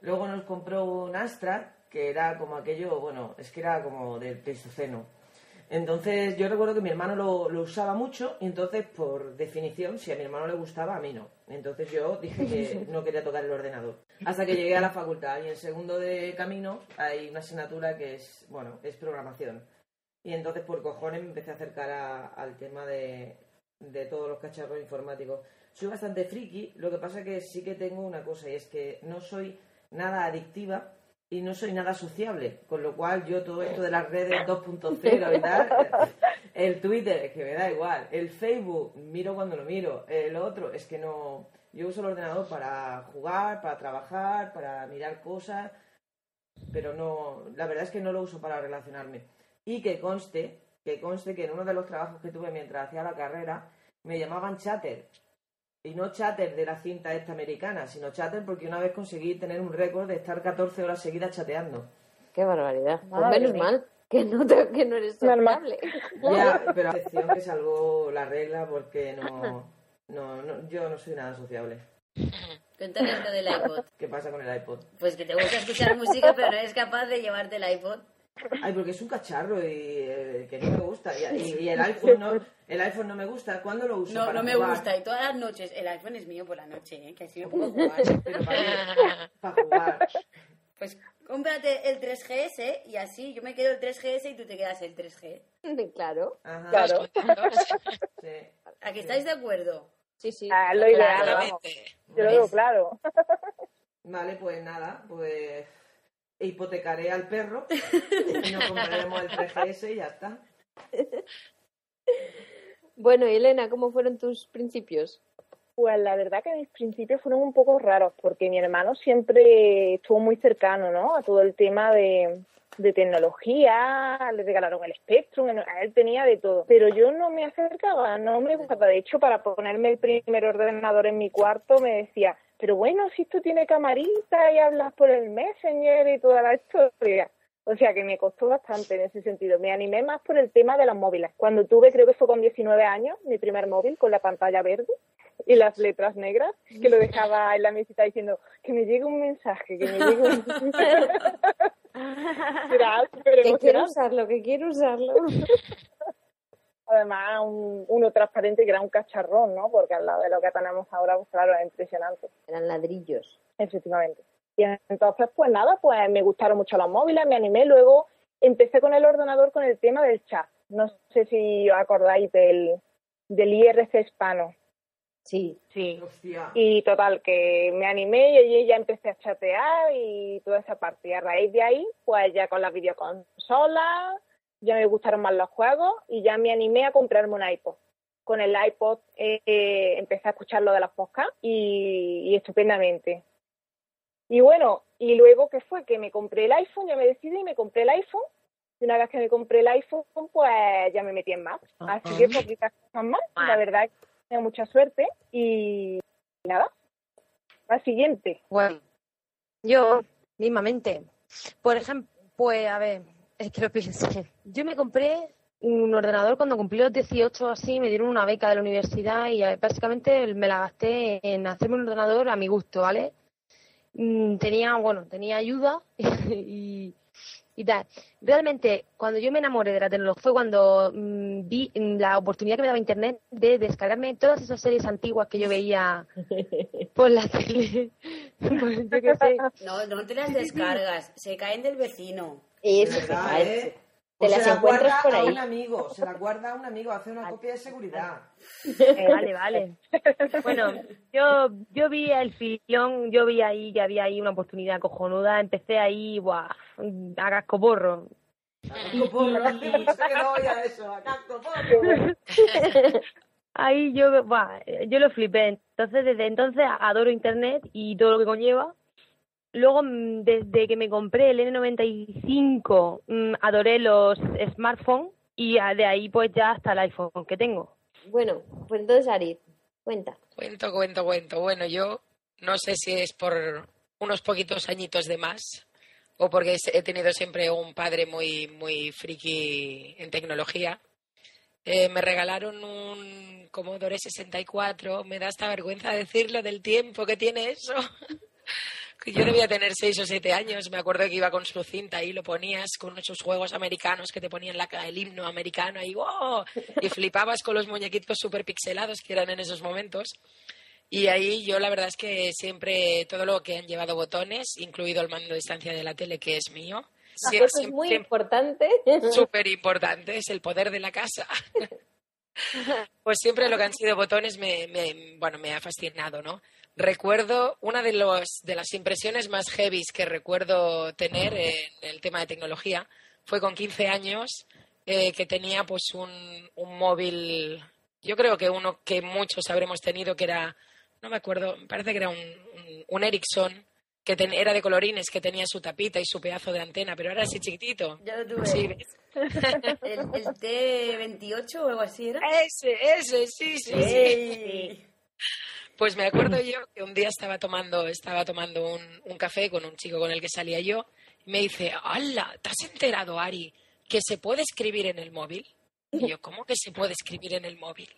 Luego nos compró un Astra, que era como aquello, bueno, es que era como del Pleistoceno. Entonces, yo recuerdo que mi hermano lo, lo, usaba mucho, y entonces, por definición, si a mi hermano le gustaba, a mí no. Entonces, yo dije que no quería tocar el ordenador. Hasta que llegué a la facultad, y en segundo de camino hay una asignatura que es, bueno, es programación. Y entonces, por cojones, me empecé a acercar al tema de, de todos los cacharros informáticos. Soy bastante friki, lo que pasa que sí que tengo una cosa, y es que no soy nada adictiva, y no soy nada sociable, con lo cual yo todo esto de las redes 2.0 y tal, el Twitter, que me da igual, el Facebook, miro cuando lo miro, el otro, es que no, yo uso el ordenador para jugar, para trabajar, para mirar cosas, pero no, la verdad es que no lo uso para relacionarme. Y que conste, que conste que en uno de los trabajos que tuve mientras hacía la carrera, me llamaban chatter, y no chatter de la cinta esta americana, sino chatter porque una vez conseguí tener un récord de estar 14 horas seguidas chateando. Qué barbaridad. Pues menos mal que no, que no eres sociable. Ya, pero excepción que salvó la regla porque no, no, no, yo no soy nada sociable. Cuéntame lo del iPod. ¿Qué pasa con el iPod? Pues que te gusta escuchar música, pero no eres capaz de llevarte el iPod. Ay, porque es un cacharro y eh, que no me gusta. Y, el iPhone no, el iPhone no me gusta. ¿Cuándo lo uso? No, no me gusta. Y todas las noches. El iPhone es mío por la noche, ¿eh? que así me puedo jugar. Pero para, jugar. Pues cómprate el 3GS y así yo me quedo el 3GS y tú te quedas el 3G. Claro. Claro. Sí. ¿A que estáis de acuerdo? Sí, sí. Ah, lo ideal, Yo lo digo claro. Vale, pues nada, pues hipotecaré al perro y nos compraremos el 3GS y ya está. Bueno, Elena, ¿cómo fueron tus principios? Pues la verdad que mis principios fueron un poco raros porque mi hermano siempre estuvo muy cercano, ¿no? A todo el tema de, de tecnología, le regalaron el Spectrum, él tenía de todo. Pero yo no me acercaba, no me gustaba. De hecho, para ponerme el primer ordenador en mi cuarto me decía, pero bueno, si tú tienes camarita y hablas por el Messenger y toda la historia. O sea que me costó bastante en ese sentido. Me animé más por el tema de los móviles. Cuando tuve, creo que fue con 19 años, mi primer móvil con la pantalla verde y las letras negras, que lo dejaba en la mesita diciendo que me llegue un mensaje, que me llegue un que quiero usarlo, que quiero usarlo. Además, un, uno transparente que era un cacharrón, ¿no? Porque al lado de lo que tenemos ahora, pues claro, es impresionante. Eran ladrillos. Efectivamente. Y entonces, pues nada, pues me gustaron mucho los móviles, me animé. Luego empecé con el ordenador con el tema del chat. No sé si os acordáis del, del IRC hispano. Sí, sí. Y total, que me animé y ya empecé a chatear y toda esa parte. Y a raíz de ahí, pues ya con las videoconsolas, ya me gustaron más los juegos y ya me animé a comprarme un iPod. con el iPod eh, empecé a escuchar lo de las podcasts y, estupendamente. Y bueno, y luego ¿qué fue? Que me compré el iPhone, ya me decidí y me compré el iPhone. Y una vez que me compré el iPhone, pues ya me metí en más. Así que poquitas cosas más. La verdad es que tengo mucha suerte y nada. Al siguiente. Bueno, yo mismamente. Por ejemplo, pues a ver, es que lo pienso. Yo me compré un ordenador cuando cumplí los 18 así, me dieron una beca de la universidad y básicamente me la gasté en hacerme un ordenador a mi gusto, ¿vale? Mm, tenía, bueno, tenía ayuda y, y tal. Realmente, cuando yo me enamoré de la tecnología fue cuando mm, vi la oportunidad que me daba Internet de descargarme todas esas series antiguas que yo veía por la tele. No, no te las descargas, se caen del vecino. Eso, ¿eh? Te las se la guarda a un amigo, se la guarda a un amigo, hace una copia de seguridad. Eh, vale, vale. Bueno, yo, yo vi el filón, yo vi ahí que había ahí una oportunidad cojonuda, empecé ahí, buah, a cascoporro. Ahí yo, buah, yo lo flipé. Entonces, desde entonces adoro Internet y todo lo que conlleva Luego, mm, desde que me compré el N95, mm, adoré los smartphones y de ahí pues ya hasta el iPhone que tengo. Bueno, pues entonces Ari, cuenta. Cuento, cuento, cuento. Bueno, yo no sé si es por unos poquitos añitos de más o porque he tenido siempre un padre muy, muy friki en tecnología. Eh, me regalaron un Commodore 64, me da esta vergüenza decirlo del tiempo que tiene eso. Yo debía tener seis o siete años, me acuerdo que iba con su cinta y lo ponías con esos juegos americanos que te ponían la, el himno americano ahí, ¡wow! Y flipabas con los muñequitos súper pixelados que eran en esos momentos. Y ahí yo la verdad es que siempre todo lo que han llevado botones, incluido el mando de distancia de la tele que es mío, eso es muy importante. Súper importante, es el poder de la casa. pues siempre lo que han sido botones me, me, bueno, me ha fascinado, ¿no? Recuerdo una de, los, de las impresiones más heavy que recuerdo tener en el tema de tecnología fue con 15 años eh, que tenía pues un, un, móvil, yo creo que uno que muchos habremos tenido que era, no me acuerdo, me parece que era un, un, Ericsson que era de colorines, que tenía su tapita y su pedazo de antena, pero era así chiquitito. Ya lo tuve. Sí, el, el, T28 o algo así era. Ese, ese, sí, sí. sí. Pues me acuerdo yo que un día estaba tomando, estaba tomando un, café con un chico con el que salía yo y me dice, ¡Hala! ¿Te has enterado, Ari, que se puede escribir en el móvil? Y yo, ¿cómo que se puede escribir en el móvil?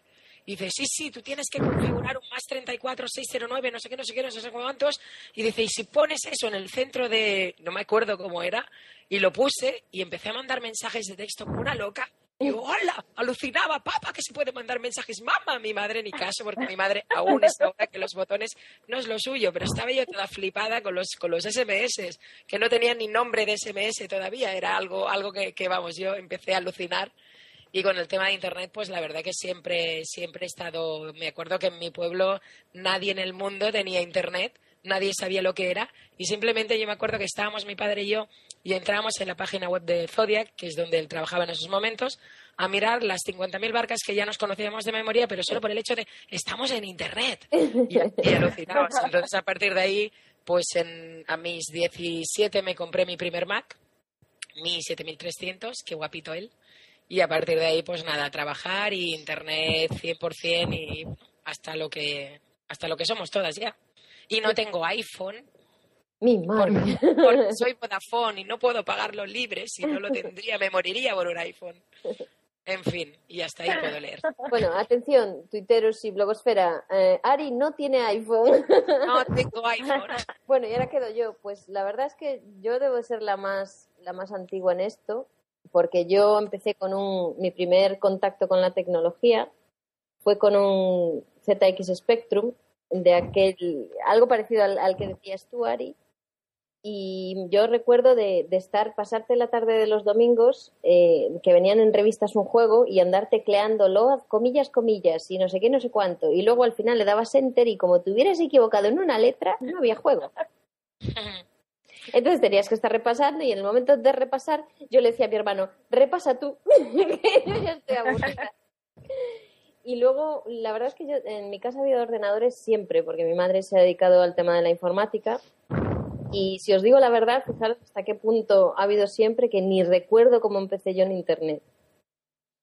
Y dice, sí, sí, tú tienes que configurar un más 34609, no sé qué, no sé qué, no sé cuántos. Y dice, y si pones eso en el centro de, no me acuerdo cómo era, y lo puse y empecé a mandar mensajes de texto como una loca y hola, alucinaba, papá, que se puede mandar mensajes. Mamá, mi madre ni caso, porque mi madre aún está ahora que los botones no es lo suyo, pero estaba yo toda flipada con los, con los SMS, que no tenían ni nombre de SMS todavía, era algo, algo que, que, vamos, yo empecé a alucinar. Y con el tema de Internet, pues la verdad que siempre, siempre he estado, me acuerdo que en mi pueblo nadie en el mundo tenía Internet, nadie sabía lo que era, y simplemente yo me acuerdo que estábamos mi padre y yo y entramos en la página web de Zodiac, que es donde él trabajaba en esos momentos, a mirar las 50.000 barcas que ya nos conocíamos de memoria, pero solo por el hecho de estamos en Internet. Y, y alucinamos. Entonces, a partir de ahí, pues en, a mis 17 me compré mi primer Mac, mi 7300, qué guapito él. Y a partir de ahí, pues nada, trabajar y Internet 100% y hasta lo que, hasta lo que somos todas ya. Y no tengo iPhone, mi madre. Porque, soy Vodafone y no puedo pagarlo libre. Si no lo tendría, me moriría por un iPhone. En fin, y hasta ahí puedo leer. Bueno, atención, tuiteros y blogosfera. Eh, Ari no tiene iPhone. No tengo iPhone. Bueno, y ahora quedo yo. Pues la verdad es que yo debo ser la más, la más antigua en esto, porque yo empecé con un, mi primer contacto con la tecnología fue con un ZX Spectrum de aquel, algo parecido al, al que decías tú, Ari, y yo recuerdo de, estar, pasarte la tarde de los domingos, eh, que venían en revistas un juego y andar tecleándolo, comillas, comillas, y no sé qué, no sé cuánto. Y luego al final le dabas enter y como te hubieras equivocado en una letra, no había juego. Entonces tenías que estar repasando y en el momento de repasar yo le decía a mi hermano, repasa tú, que yo ya estoy aburrida. Y luego, la verdad es que yo, en mi casa ha habido ordenadores siempre, porque mi madre se ha dedicado al tema de la informática. Y si os digo la verdad, fijaros hasta qué punto ha habido siempre que ni recuerdo cómo empecé yo en Internet.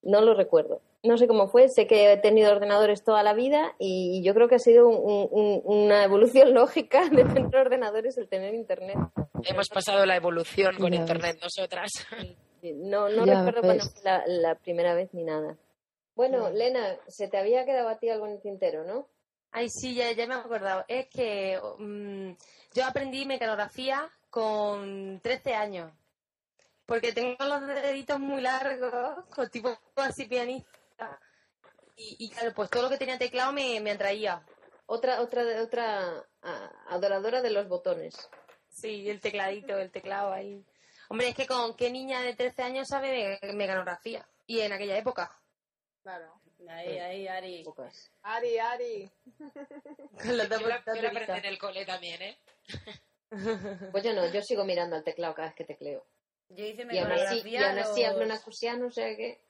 No lo recuerdo. No sé cómo fue, sé que he tenido ordenadores toda la vida y yo creo que ha sido un- un- una evolución lógica de tener ordenadores el tener Internet. Hemos pasado la evolución con Internet nosotras. No, no Ya recuerdo cuándo ves. fue la, la primera vez ni nada. Bueno, Lena, se te había quedado a ti algo en el tintero, ¿no? Ay, sí, ya, ya me he acordado. Es que mm, yo aprendí mecanografía con 13 años. Porque tengo los deditos muy largos, con tipo así pianista. Y, y claro, pues todo lo que tenía teclado me, me atraía. Otra, otra, otra ah, adoradora de los botones. Sí, el tecladito, el teclado ahí. Hombre, es que con qué niña de 13 años sabe de mecanografía. Y en aquella época. Claro. Ahí, ahí, Ari. Ari, Ari. De aprendí vista. en el cole también, ¿eh? Pues yo no, yo sigo mirando al teclado cada vez que tecleo. Yo hice Y aún así, y aún a así hablo en los, acusiano, o sea que...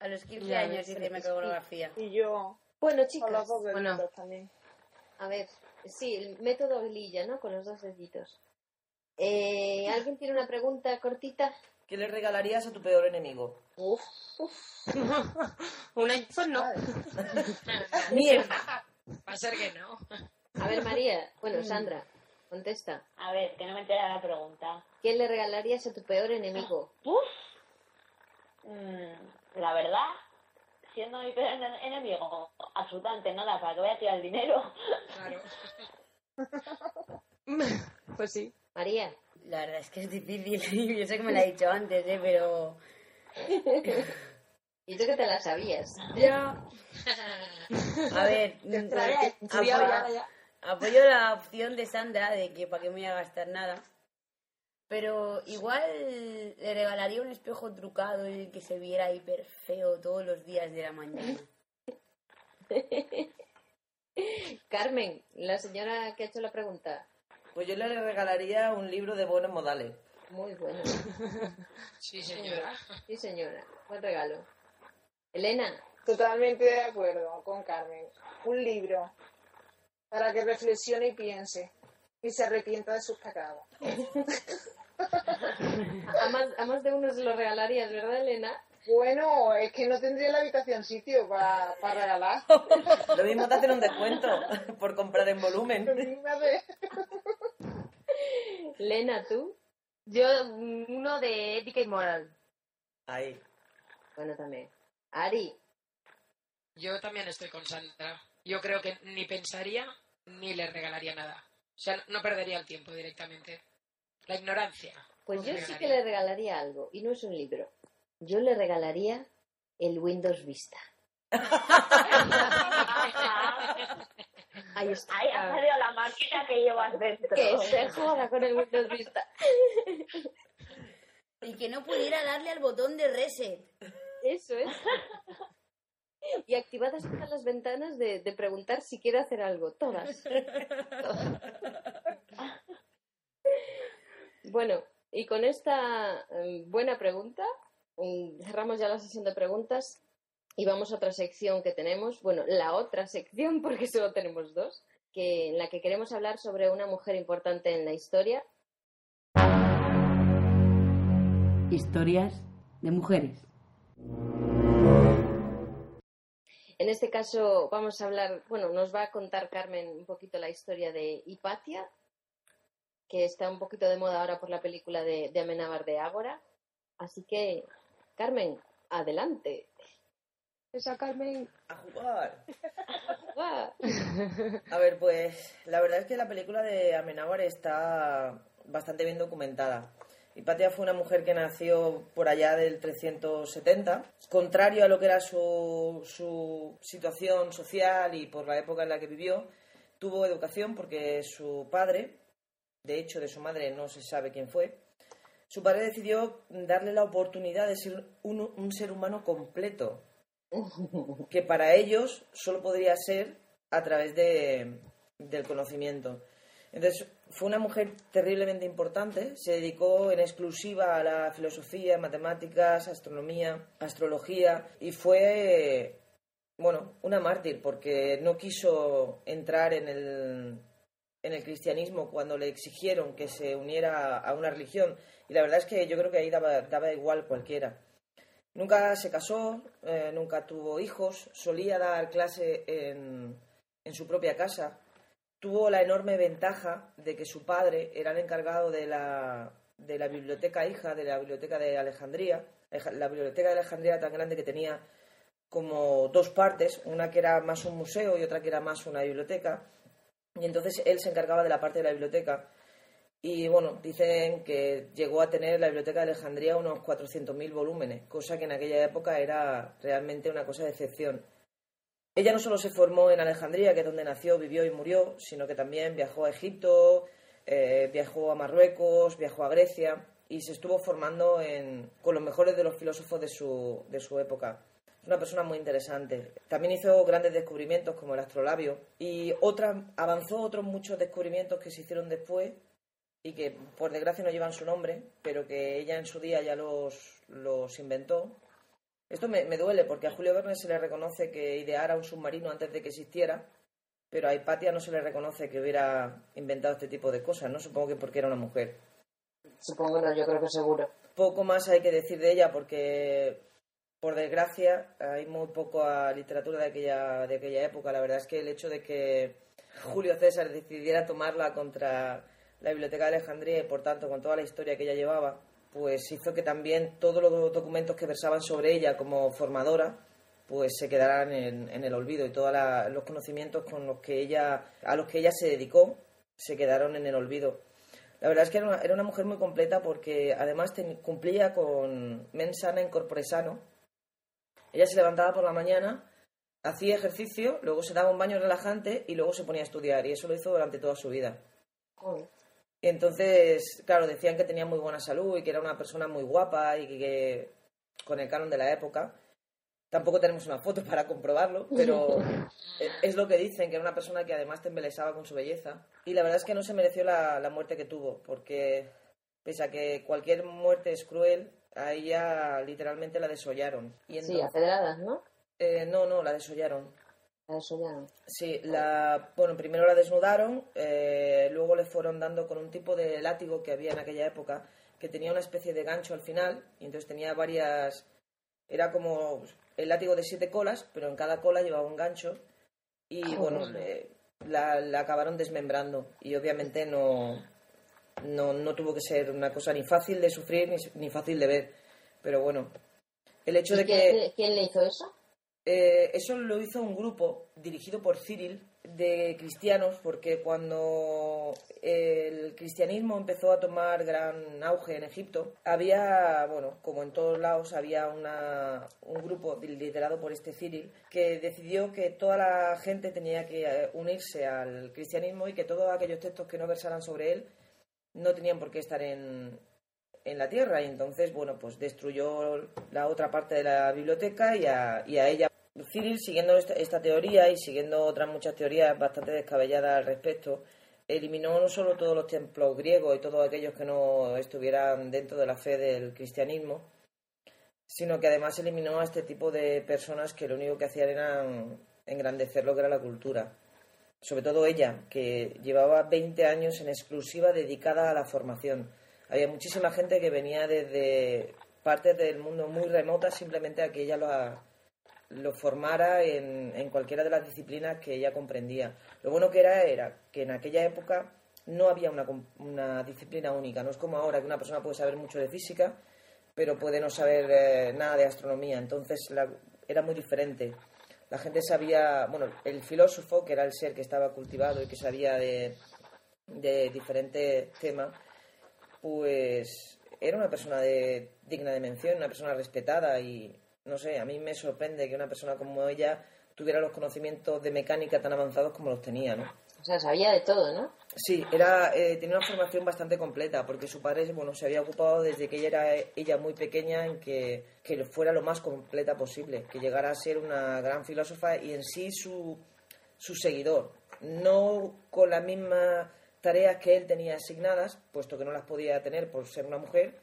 a los 15 Ya años hice mecanografía. Y yo. Bueno, chicas, Bueno. también. a ver, sí, el método Lilla, ¿no? Con los dos deditos. Eh, ¿Alguien tiene una pregunta cortita? ¿Qué le regalarías a tu peor enemigo? Uf, Un iPhone no. mierda. Va a ser que no. A ver, María, bueno, Sandra, contesta. A ver, que no me entera la pregunta. ¿Qué le regalarías a tu peor enemigo? Uf. Mm, la verdad, siendo mi peor ene- enemigo, absolutamente nada, para que voy a tirar el dinero. Claro. Pues sí. María, La verdad es que es difícil. Yo sé que me la he dicho antes, ¿eh? Pero... y tú que te la sabías. Ya. A ver, mm, apoyo, apoyo la opción de Sandra de que para qué me voy a gastar nada. Pero igual le regalaría un espejo trucado en el que se viera hiper feo todos los días de la mañana. Carmen, la señora que ha hecho la pregunta. Pues yo le regalaría un libro de buenos modales. Muy bueno. Sí, señora. Sí, señora. Buen regalo. Elena, Totalmente de acuerdo con Carmen. Un libro para que reflexione y piense y se arrepienta de sus pecados. a más, a más de uno se lo regalarías, ¿verdad, Elena? Bueno, es que no tendría en la habitación sitio para regalar. Lo mismo te hacen un descuento por comprar en volumen. Lena, ¿tú? Yo, uno de ética y moral. Ahí. Bueno, también. Ari, Yo también estoy con Sandra. Yo creo que ni pensaría ni le regalaría nada. O sea, no perdería el tiempo directamente. La ignorancia. pues yo sí que le regalaría algo, y no es un libro. Yo le regalaría el Windows Vista. Ahí está. Ahí ha salido la máquina que llevas dentro. Que se joda con el Windows Vista. Y que no pudiera darle al botón de reset. Eso es. Y activadas todas las ventanas de, de preguntar si quiere hacer algo. Todas. Bueno, y con esta eh, buena pregunta, mm, cerramos ya la sesión de preguntas y vamos a otra sección que tenemos. Bueno, la otra sección, porque solo tenemos dos, que, en la que queremos hablar sobre una mujer importante en la historia. Historias de mujeres. En este caso vamos a hablar, bueno, nos va a contar Carmen un poquito la historia de Hipatia, que está un poquito de moda ahora por la película de, de Amenábar de Ágora. Así que, Carmen, adelante. Esa Carmen. A jugar. ¡Guau! A ver, pues la verdad es que la película de Amenábar está bastante bien documentada. Hipatia fue una mujer que nació por allá del 370. Contrario a lo que era su, su situación social y por la época en la que vivió, tuvo educación porque su padre, de hecho de su madre no se sabe quién fue, su padre decidió darle la oportunidad de ser un, un ser humano completo, que para ellos solo podría ser a través de, del conocimiento. Entonces, fue una mujer terriblemente importante, se dedicó en exclusiva a la filosofía, matemáticas, astronomía, astrología, y fue bueno, una mártir, porque no quiso entrar en el, en el cristianismo cuando le exigieron que se uniera a una religión. Y la verdad es que yo creo que ahí daba, daba igual cualquiera. Nunca se casó, eh, nunca tuvo hijos, solía dar clase en, en su propia casa. Tuvo la enorme ventaja de que su padre era el encargado de la, de la biblioteca hija, de la biblioteca de Alejandría. La biblioteca de Alejandría tan grande que tenía como dos partes, una que era más un museo y otra que era más una biblioteca. Y entonces él se encargaba de la parte de la biblioteca. Y bueno, dicen que llegó a tener la biblioteca de Alejandría unos 400.000 volúmenes, cosa que en aquella época era realmente una cosa de excepción. Ella no solo se formó en Alejandría, que es donde nació, vivió y murió, sino que también viajó a Egipto, eh, viajó a Marruecos, viajó a Grecia y se estuvo formando con los mejores de los filósofos de su, de su época. Es una persona muy interesante. También hizo grandes descubrimientos como el astrolabio y otra, avanzó otros muchos descubrimientos que se hicieron después y que por desgracia no llevan su nombre, pero que ella en su día ya los, los inventó. Esto me, duele porque a Julio Verne se le reconoce que ideara un submarino antes de que existiera, pero a Hipatia no se le reconoce que hubiera inventado este tipo de cosas, ¿no? Supongo que porque era una mujer. Supongo que no, yo creo que seguro. Poco más hay que decir de ella porque por desgracia, hay muy poco a literatura de aquella, de aquella época. La verdad es que el hecho de que Julio César decidiera tomarla contra la Biblioteca de Alejandría y, por tanto, con toda la historia que ella llevaba, pues hizo que también todos los documentos que versaban sobre ella como formadora pues se quedaran en, el olvido y todos los conocimientos con los que ella, a los que ella se dedicó se quedaron en el olvido. La verdad es que era una, mujer muy completa porque además cumplía con mensana in corpore sano, ella se levantaba por la mañana, hacía ejercicio, luego se daba un baño relajante y luego se ponía a estudiar. Y eso lo hizo durante toda su vida. Entonces, claro, decían que tenía muy buena salud y que era una persona muy guapa y que, con el canon de la época. Tampoco tenemos una foto para comprobarlo, pero es lo que dicen, que era una persona que además te embelesaba con su belleza. Y la verdad es que no se mereció la, la muerte que tuvo, porque pese a que cualquier muerte es cruel, a ella literalmente la desollaron. Y sí, a pedradas, ¿no? Eh, no, no, la desollaron. Sí, la, bueno, primero la desnudaron, eh, luego le fueron dando con un tipo de látigo que había en aquella época, que tenía una especie de gancho al final, y entonces tenía varias, era como el látigo de siete colas, pero en cada cola llevaba un gancho, y ah, bueno, la, la acabaron desmembrando, y obviamente no, no, no tuvo que ser una cosa ni fácil de sufrir ni, fácil de ver. Pero bueno, el hecho de que... ¿Quién le hizo eso? Eh, eso lo hizo un grupo dirigido por Cyril de cristianos porque cuando el cristianismo empezó a tomar gran auge en Egipto había, bueno, como en todos lados había un grupo liderado por este Cyril que decidió que toda la gente tenía que eh, unirse al cristianismo y que todos aquellos textos que no versaran sobre él no tenían por qué estar en, en la tierra y entonces, bueno, pues destruyó la otra parte de la biblioteca y a ella. Cyril, siguiendo esta, teoría y siguiendo otras muchas teorías bastante descabelladas al respecto, eliminó no solo todos los templos griegos y todos aquellos que no estuvieran dentro de la fe del cristianismo, sino que además eliminó a este tipo de personas que lo único que hacían era engrandecer lo que era la cultura sobre todo ella, que llevaba 20 años en exclusiva dedicada a la formación. Había muchísima gente que venía desde partes del mundo muy remotas simplemente a que ella lo, lo formara en, en, cualquiera de las disciplinas que ella comprendía. Lo bueno que era era que en aquella época no había una, una disciplina única. No es como ahora que una persona puede saber mucho de física, pero puede no saber eh, nada de astronomía. Entonces era muy diferente la gente sabía, bueno, el filósofo, que era el ser que estaba cultivado y que sabía de, de diferentes temas, pues era una persona digna de mención, una persona respetada y, no sé, a mí me sorprende que una persona como ella tuviera los conocimientos de mecánica tan avanzados como los tenía, ¿no? O sea, sabía de todo, ¿no? Sí, era, eh, tenía una formación bastante completa, porque su padre bueno, se había ocupado desde que ella era ella muy pequeña en que, que fuera lo más completa posible, que llegara a ser una gran filósofa y en sí su, su seguidor. No con las mismas tareas que él tenía asignadas, puesto que no las podía tener por ser una mujer,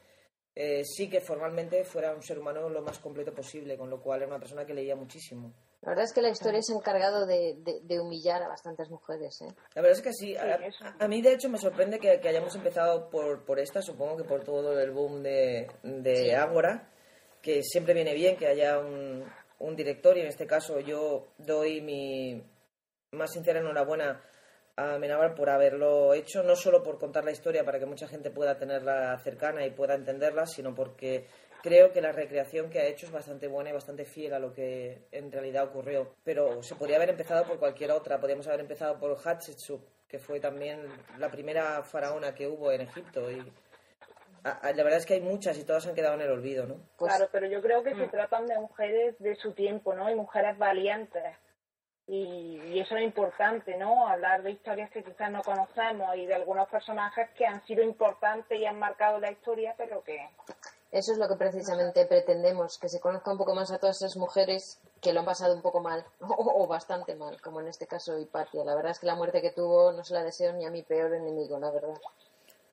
eh, sí que formalmente fuera un ser humano lo más completo posible, con lo cual era una persona que leía muchísimo. La verdad es que la historia se ha encargado de, de- de humillar a bastantes mujeres. ¿eh? La verdad es que sí. A, a mí, de hecho, me sorprende que, que hayamos empezado por, por esta, supongo que por todo el boom de, de Sí. Ágora, que siempre viene bien que haya un, un director, y en este caso yo doy mi más sincera enhorabuena a Amenábar por haberlo hecho, no solo por contar la historia para que mucha gente pueda tenerla cercana y pueda entenderla, sino porque creo que la recreación que ha hecho es bastante buena y bastante fiel a lo que en realidad ocurrió. Pero se podría haber empezado por cualquier otra, podríamos haber empezado por Hatshepsut, que fue también la primera faraona que hubo en Egipto. Y la verdad es que hay muchas y todas han quedado en el olvido, ¿no? claro, pero yo creo que se Mm. tratan de mujeres de su tiempo, ¿no? Y mujeres valientes. Y, y eso es importante, ¿no? Hablar de historias que quizás no conocemos y de algunos personajes que han sido importantes y han marcado la historia, pero que Eso es lo que precisamente pretendemos, que se conozca un poco más a todas esas mujeres que lo han pasado un poco mal, o, o bastante mal, como en este caso Hipatia. La verdad es que la muerte que tuvo no se la deseo ni a mi peor enemigo, la verdad.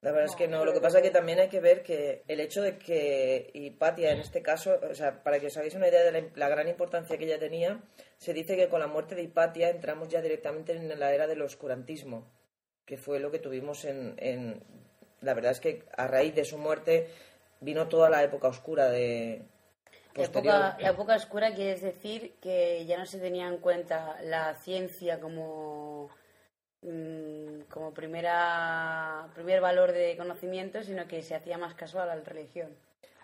La verdad es que no. Lo que pasa es que también hay que ver que el hecho de que Hipatia, en este caso, o sea, para que os hagáis una idea de la, la gran importancia que ella tenía, se dice que con la muerte de Hipatia entramos ya directamente en la era del oscurantismo, que fue lo que tuvimos en. en la verdad es que a raíz de su muerte vino toda la época oscura de. La época, la época oscura quiere decir que ya no se tenía en cuenta la ciencia como, mm, como primera, primer valor de conocimiento, sino que se hacía más caso a la religión.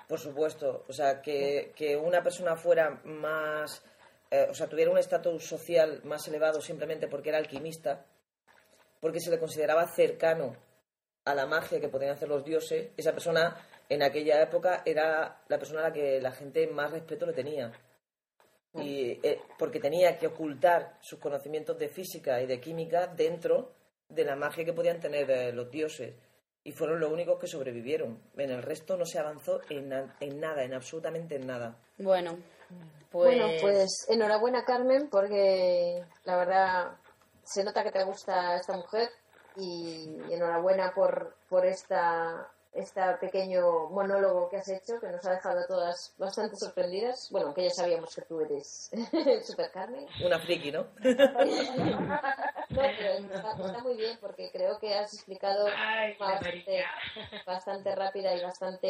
Por supuesto, o sea, que, que una persona fuera más, eh, o sea, tuviera un estatus social más elevado simplemente porque era alquimista, porque se le consideraba cercano a la magia que podían hacer los dioses, esa persona en aquella época era la persona a la que la gente más respeto le tenía. Y, eh, porque tenía que ocultar sus conocimientos de física y de química dentro de la magia que podían tener eh, los dioses. Y fueron los únicos que sobrevivieron. En el resto no se avanzó en, na- en nada, en absolutamente en nada. Bueno, pues, Bueno, pues enhorabuena Carmen, porque la verdad se nota que te gusta esta mujer y enhorabuena por, por esta este pequeño monólogo que has hecho, que nos ha dejado a todas bastante sorprendidas. Bueno, aunque ya sabíamos que tú eres super Carmen. Una friki, ¿no? No, pero está, está muy bien porque creo que has explicado Ay, bastante, bastante rápida y bastante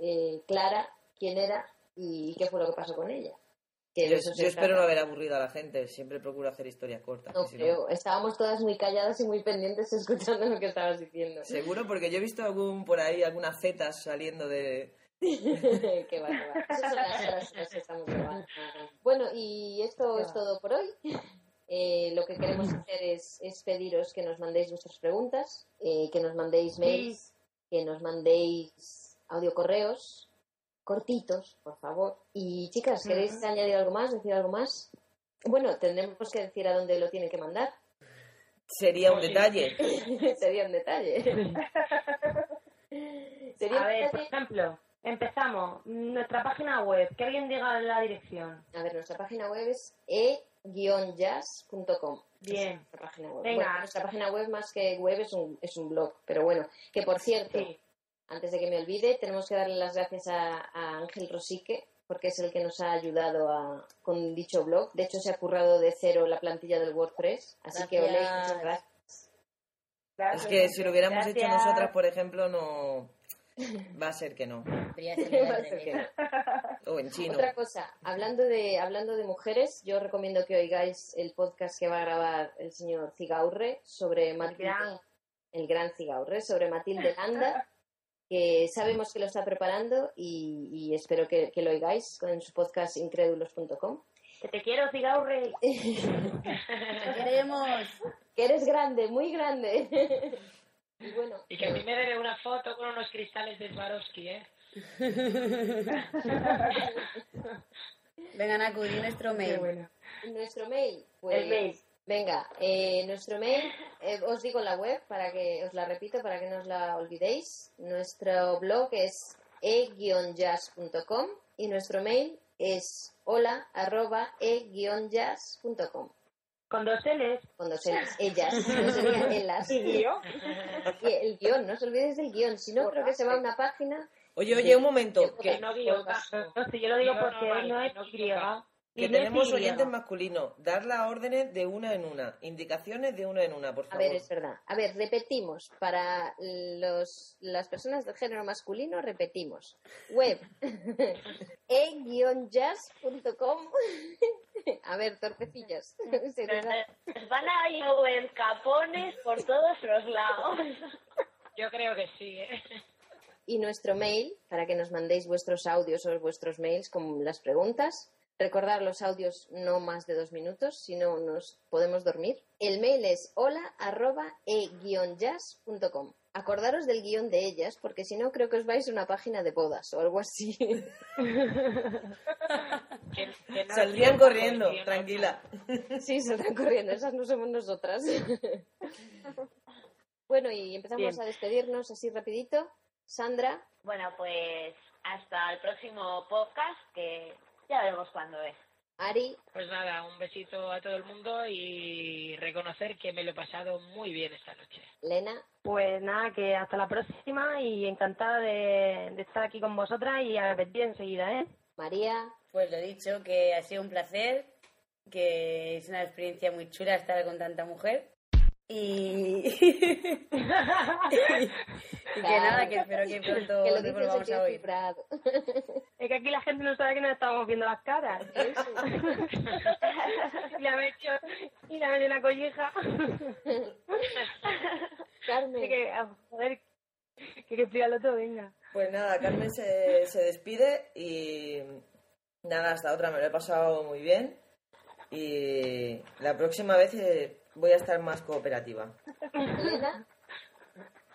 eh, clara quién era y qué fue lo que pasó con ella. Que Yo, espero no haber aburrido a la gente. Siempre procuro hacer historias cortas. No que si no- creo, estábamos todas muy calladas y muy pendientes escuchando lo que estabas diciendo. Seguro, porque yo he visto algún por ahí algunas zetas saliendo de. que va, que va. Esas son las horas en las que estamos grabando. Bueno, y esto es todo por hoy. Eh, lo que queremos hacer es, es pediros que nos mandéis vuestras preguntas, eh, que nos mandéis mails, que nos mandéis audio correos cortitos, por favor. Y chicas, ¿queréis añadir algo más, decir algo más? Bueno, tendremos que decir a dónde lo tiene que mandar. Sería un detalle. Sería un detalle. Sería A ver, por ejemplo, empezamos. Nuestra página web, que alguien diga la dirección. A ver, nuestra página web es e-jazz.com. Bien. Nuestra página web. Venga. Bueno, nuestra página web más que web es un, es un blog. Pero bueno, que por cierto, Sí. Antes de que me olvide, tenemos que darle las gracias a, a Ángel Rosique porque es el que nos ha ayudado a, con dicho blog. De hecho, se ha currado de cero la plantilla del WordPress. Así que, Ole, Gracias. muchas gracias. Es que si lo hubiéramos hecho Gracias. nosotras, por ejemplo, no. Va a ser que no. Podría ser Va a ser que no. O en chino. Otra cosa, hablando de, hablando de mujeres, yo recomiendo que oigáis el podcast que va a grabar el señor Cigaurre sobre Matilde, gran. el gran Cigaurre, sobre Matilde Landa, que sabemos que lo está preparando y, y espero que, que lo oigáis en su podcast incrédulos.com. Que te quiero, Cigaurre. ¡Te queremos! Que eres grande, muy grande. y bueno, Y que a mí me debe una foto con unos cristales de Swarovski, ¿eh? Vengan a acudir nuestro mail. Nuestro mail, pues. El mail. Venga, eh, nuestro mail, eh, os digo la web para que os la repito para que no os la olvidéis. Nuestro blog es e-jazz.com y nuestro mail es hola arroba e-jazz.com. Con dos L's. Con dos L's, ellas, no sería elas. ¿Y yo? Y el guion, no os olvidéis del guion. Si no, creo que se va a una página Oye, oye, un momento. Que no digo. No, si yo lo digo porque no es griega. Que tenemos oyentes masculinos. Dar las órdenes de una en una. Indicaciones de una en una, por A favor. ver, es verdad. A ver, repetimos. Para los, las personas del género masculino, repetimos. Web e-jazz.com. A ver, torpecillas. Se nos ha- Nos van a llover capones por todos los lados. Yo creo que sí, ¿eh? Y nuestro mail, para que nos mandéis vuestros audios o vuestros mails con las preguntas. Recordar los audios no más de dos minutos, si no nos podemos dormir. El mail es hola arroba e-jazz.com. Acordaros del guion de ellas, porque si no creo que os vais a una página de bodas o algo así. Saldrían corriendo, tranquila. Sí, saldrán corriendo, esas no somos nosotras. Bueno, y empezamos Bien. a despedirnos así rapidito. Sandra, Bueno, pues hasta el próximo podcast, que ya veremos cuándo es. Ari. Pues nada, un besito a todo el mundo y reconocer que me lo he pasado muy bien esta noche. Lena. Pues nada, que hasta la próxima y encantada de, de estar aquí con vosotras y a repetir enseguida, ¿eh? María. Pues lo dicho, que ha sido un placer, que es una experiencia muy chula estar con tanta mujer. Y, y que nada, que espero que pronto Que lo dices volvamos que a es oír. cifrado. Es que aquí la gente no sabe que nos estamos viendo las caras. y la hecho, y la hecho una colleja. Carmen. Así que, joder, que, que explicarlo todo, venga. Pues nada, Carmen se, se despide y nada, hasta otra, me lo he pasado muy bien y la próxima vez eh, voy a estar más cooperativa.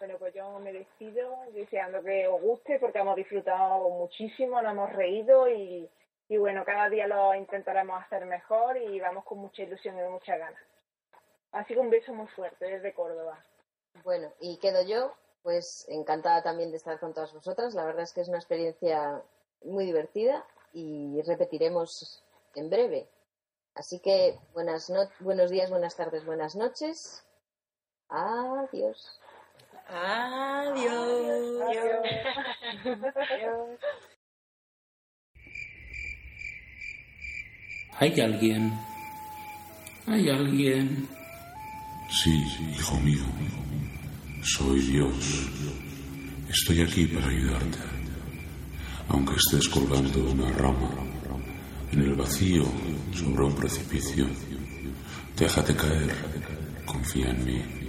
Bueno, pues yo me despido deseando que os guste porque hemos disfrutado muchísimo, nos hemos reído y, bueno, cada día lo intentaremos hacer mejor y vamos con mucha ilusión y muchas ganas. Así que un beso muy fuerte desde Córdoba. Bueno, y quedo yo, pues encantada también de estar con todas vosotras. La verdad es que es una experiencia muy divertida y repetiremos en breve. Así que buenas no- buenos días, buenas tardes, buenas noches. Adiós. Adiós. Adiós. ¿Hay alguien? ¿Hay alguien? Sí, hijo mío. Soy Dios. Estoy aquí para ayudarte. Aunque estés colgando de una rama en el vacío sobre un precipicio, déjate caer. Confía en mí.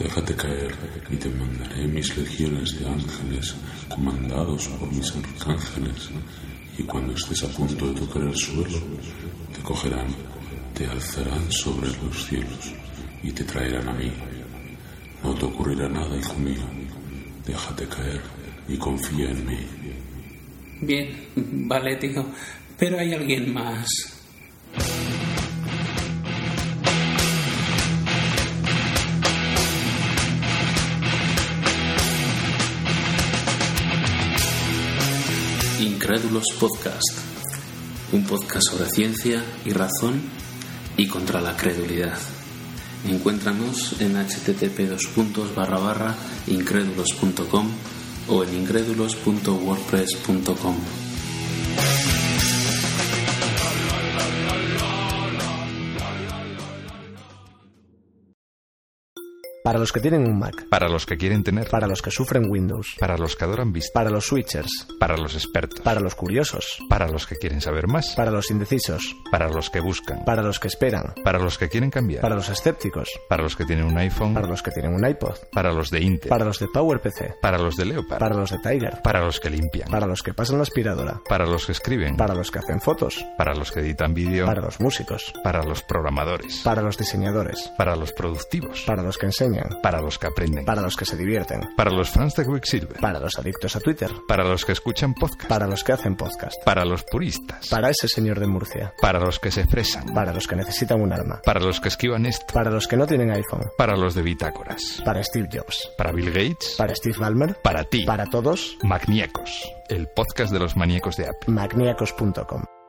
Déjate caer y te mandaré mis legiones de ángeles comandados por mis arcángeles. Y cuando estés a punto de tocar el suelo, te cogerán, te alzarán sobre los cielos y te traerán a mí. No te ocurrirá nada, hijo mío. Déjate caer y confía en mí. Bien, vale, tío. Pero hay alguien más. Incrédulos Podcast. Un podcast sobre ciencia y razón y contra la credulidad. Encuéntranos en http incrédulos.com o en incrédulos.wordpress.com. Para los que tienen un Mac. Para los que quieren tener. Para los que sufren Windows. Para los que adoran Vista. Para los switchers. Para los expertos. Para los curiosos. Para los que quieren saber más. Para los indecisos. Para los que buscan. Para los que esperan. Para los que quieren cambiar. Para los escépticos. Para los que tienen un iPhone. Para los que tienen un iPod. Para los de Intel. Para los de PowerPC. Para los de Leopard. Para los de Tiger. Para los que limpian. Para los que pasan la aspiradora. Para los que escriben. Para los que hacen fotos. Para los que editan vídeo. Para los músicos. Para los programadores. Para los diseñadores. Para los productivos. Para los que enseñan. Para los que aprenden. Para los que se divierten. Para los fans de Quicksilver. Para los adictos a Twitter. Para los que escuchan podcast. Para los que hacen podcast. Para los puristas. Para ese señor de Murcia. Para los que se expresan. Para los que necesitan un arma. Para los que esquivan esto. Para los que no tienen iPhone. Para los de bitácoras. Para Steve Jobs. Para Bill Gates. Para Steve Ballmer. Para ti. Para todos. Magníacos. El podcast de los maníacos de Apple. Magníacos.com.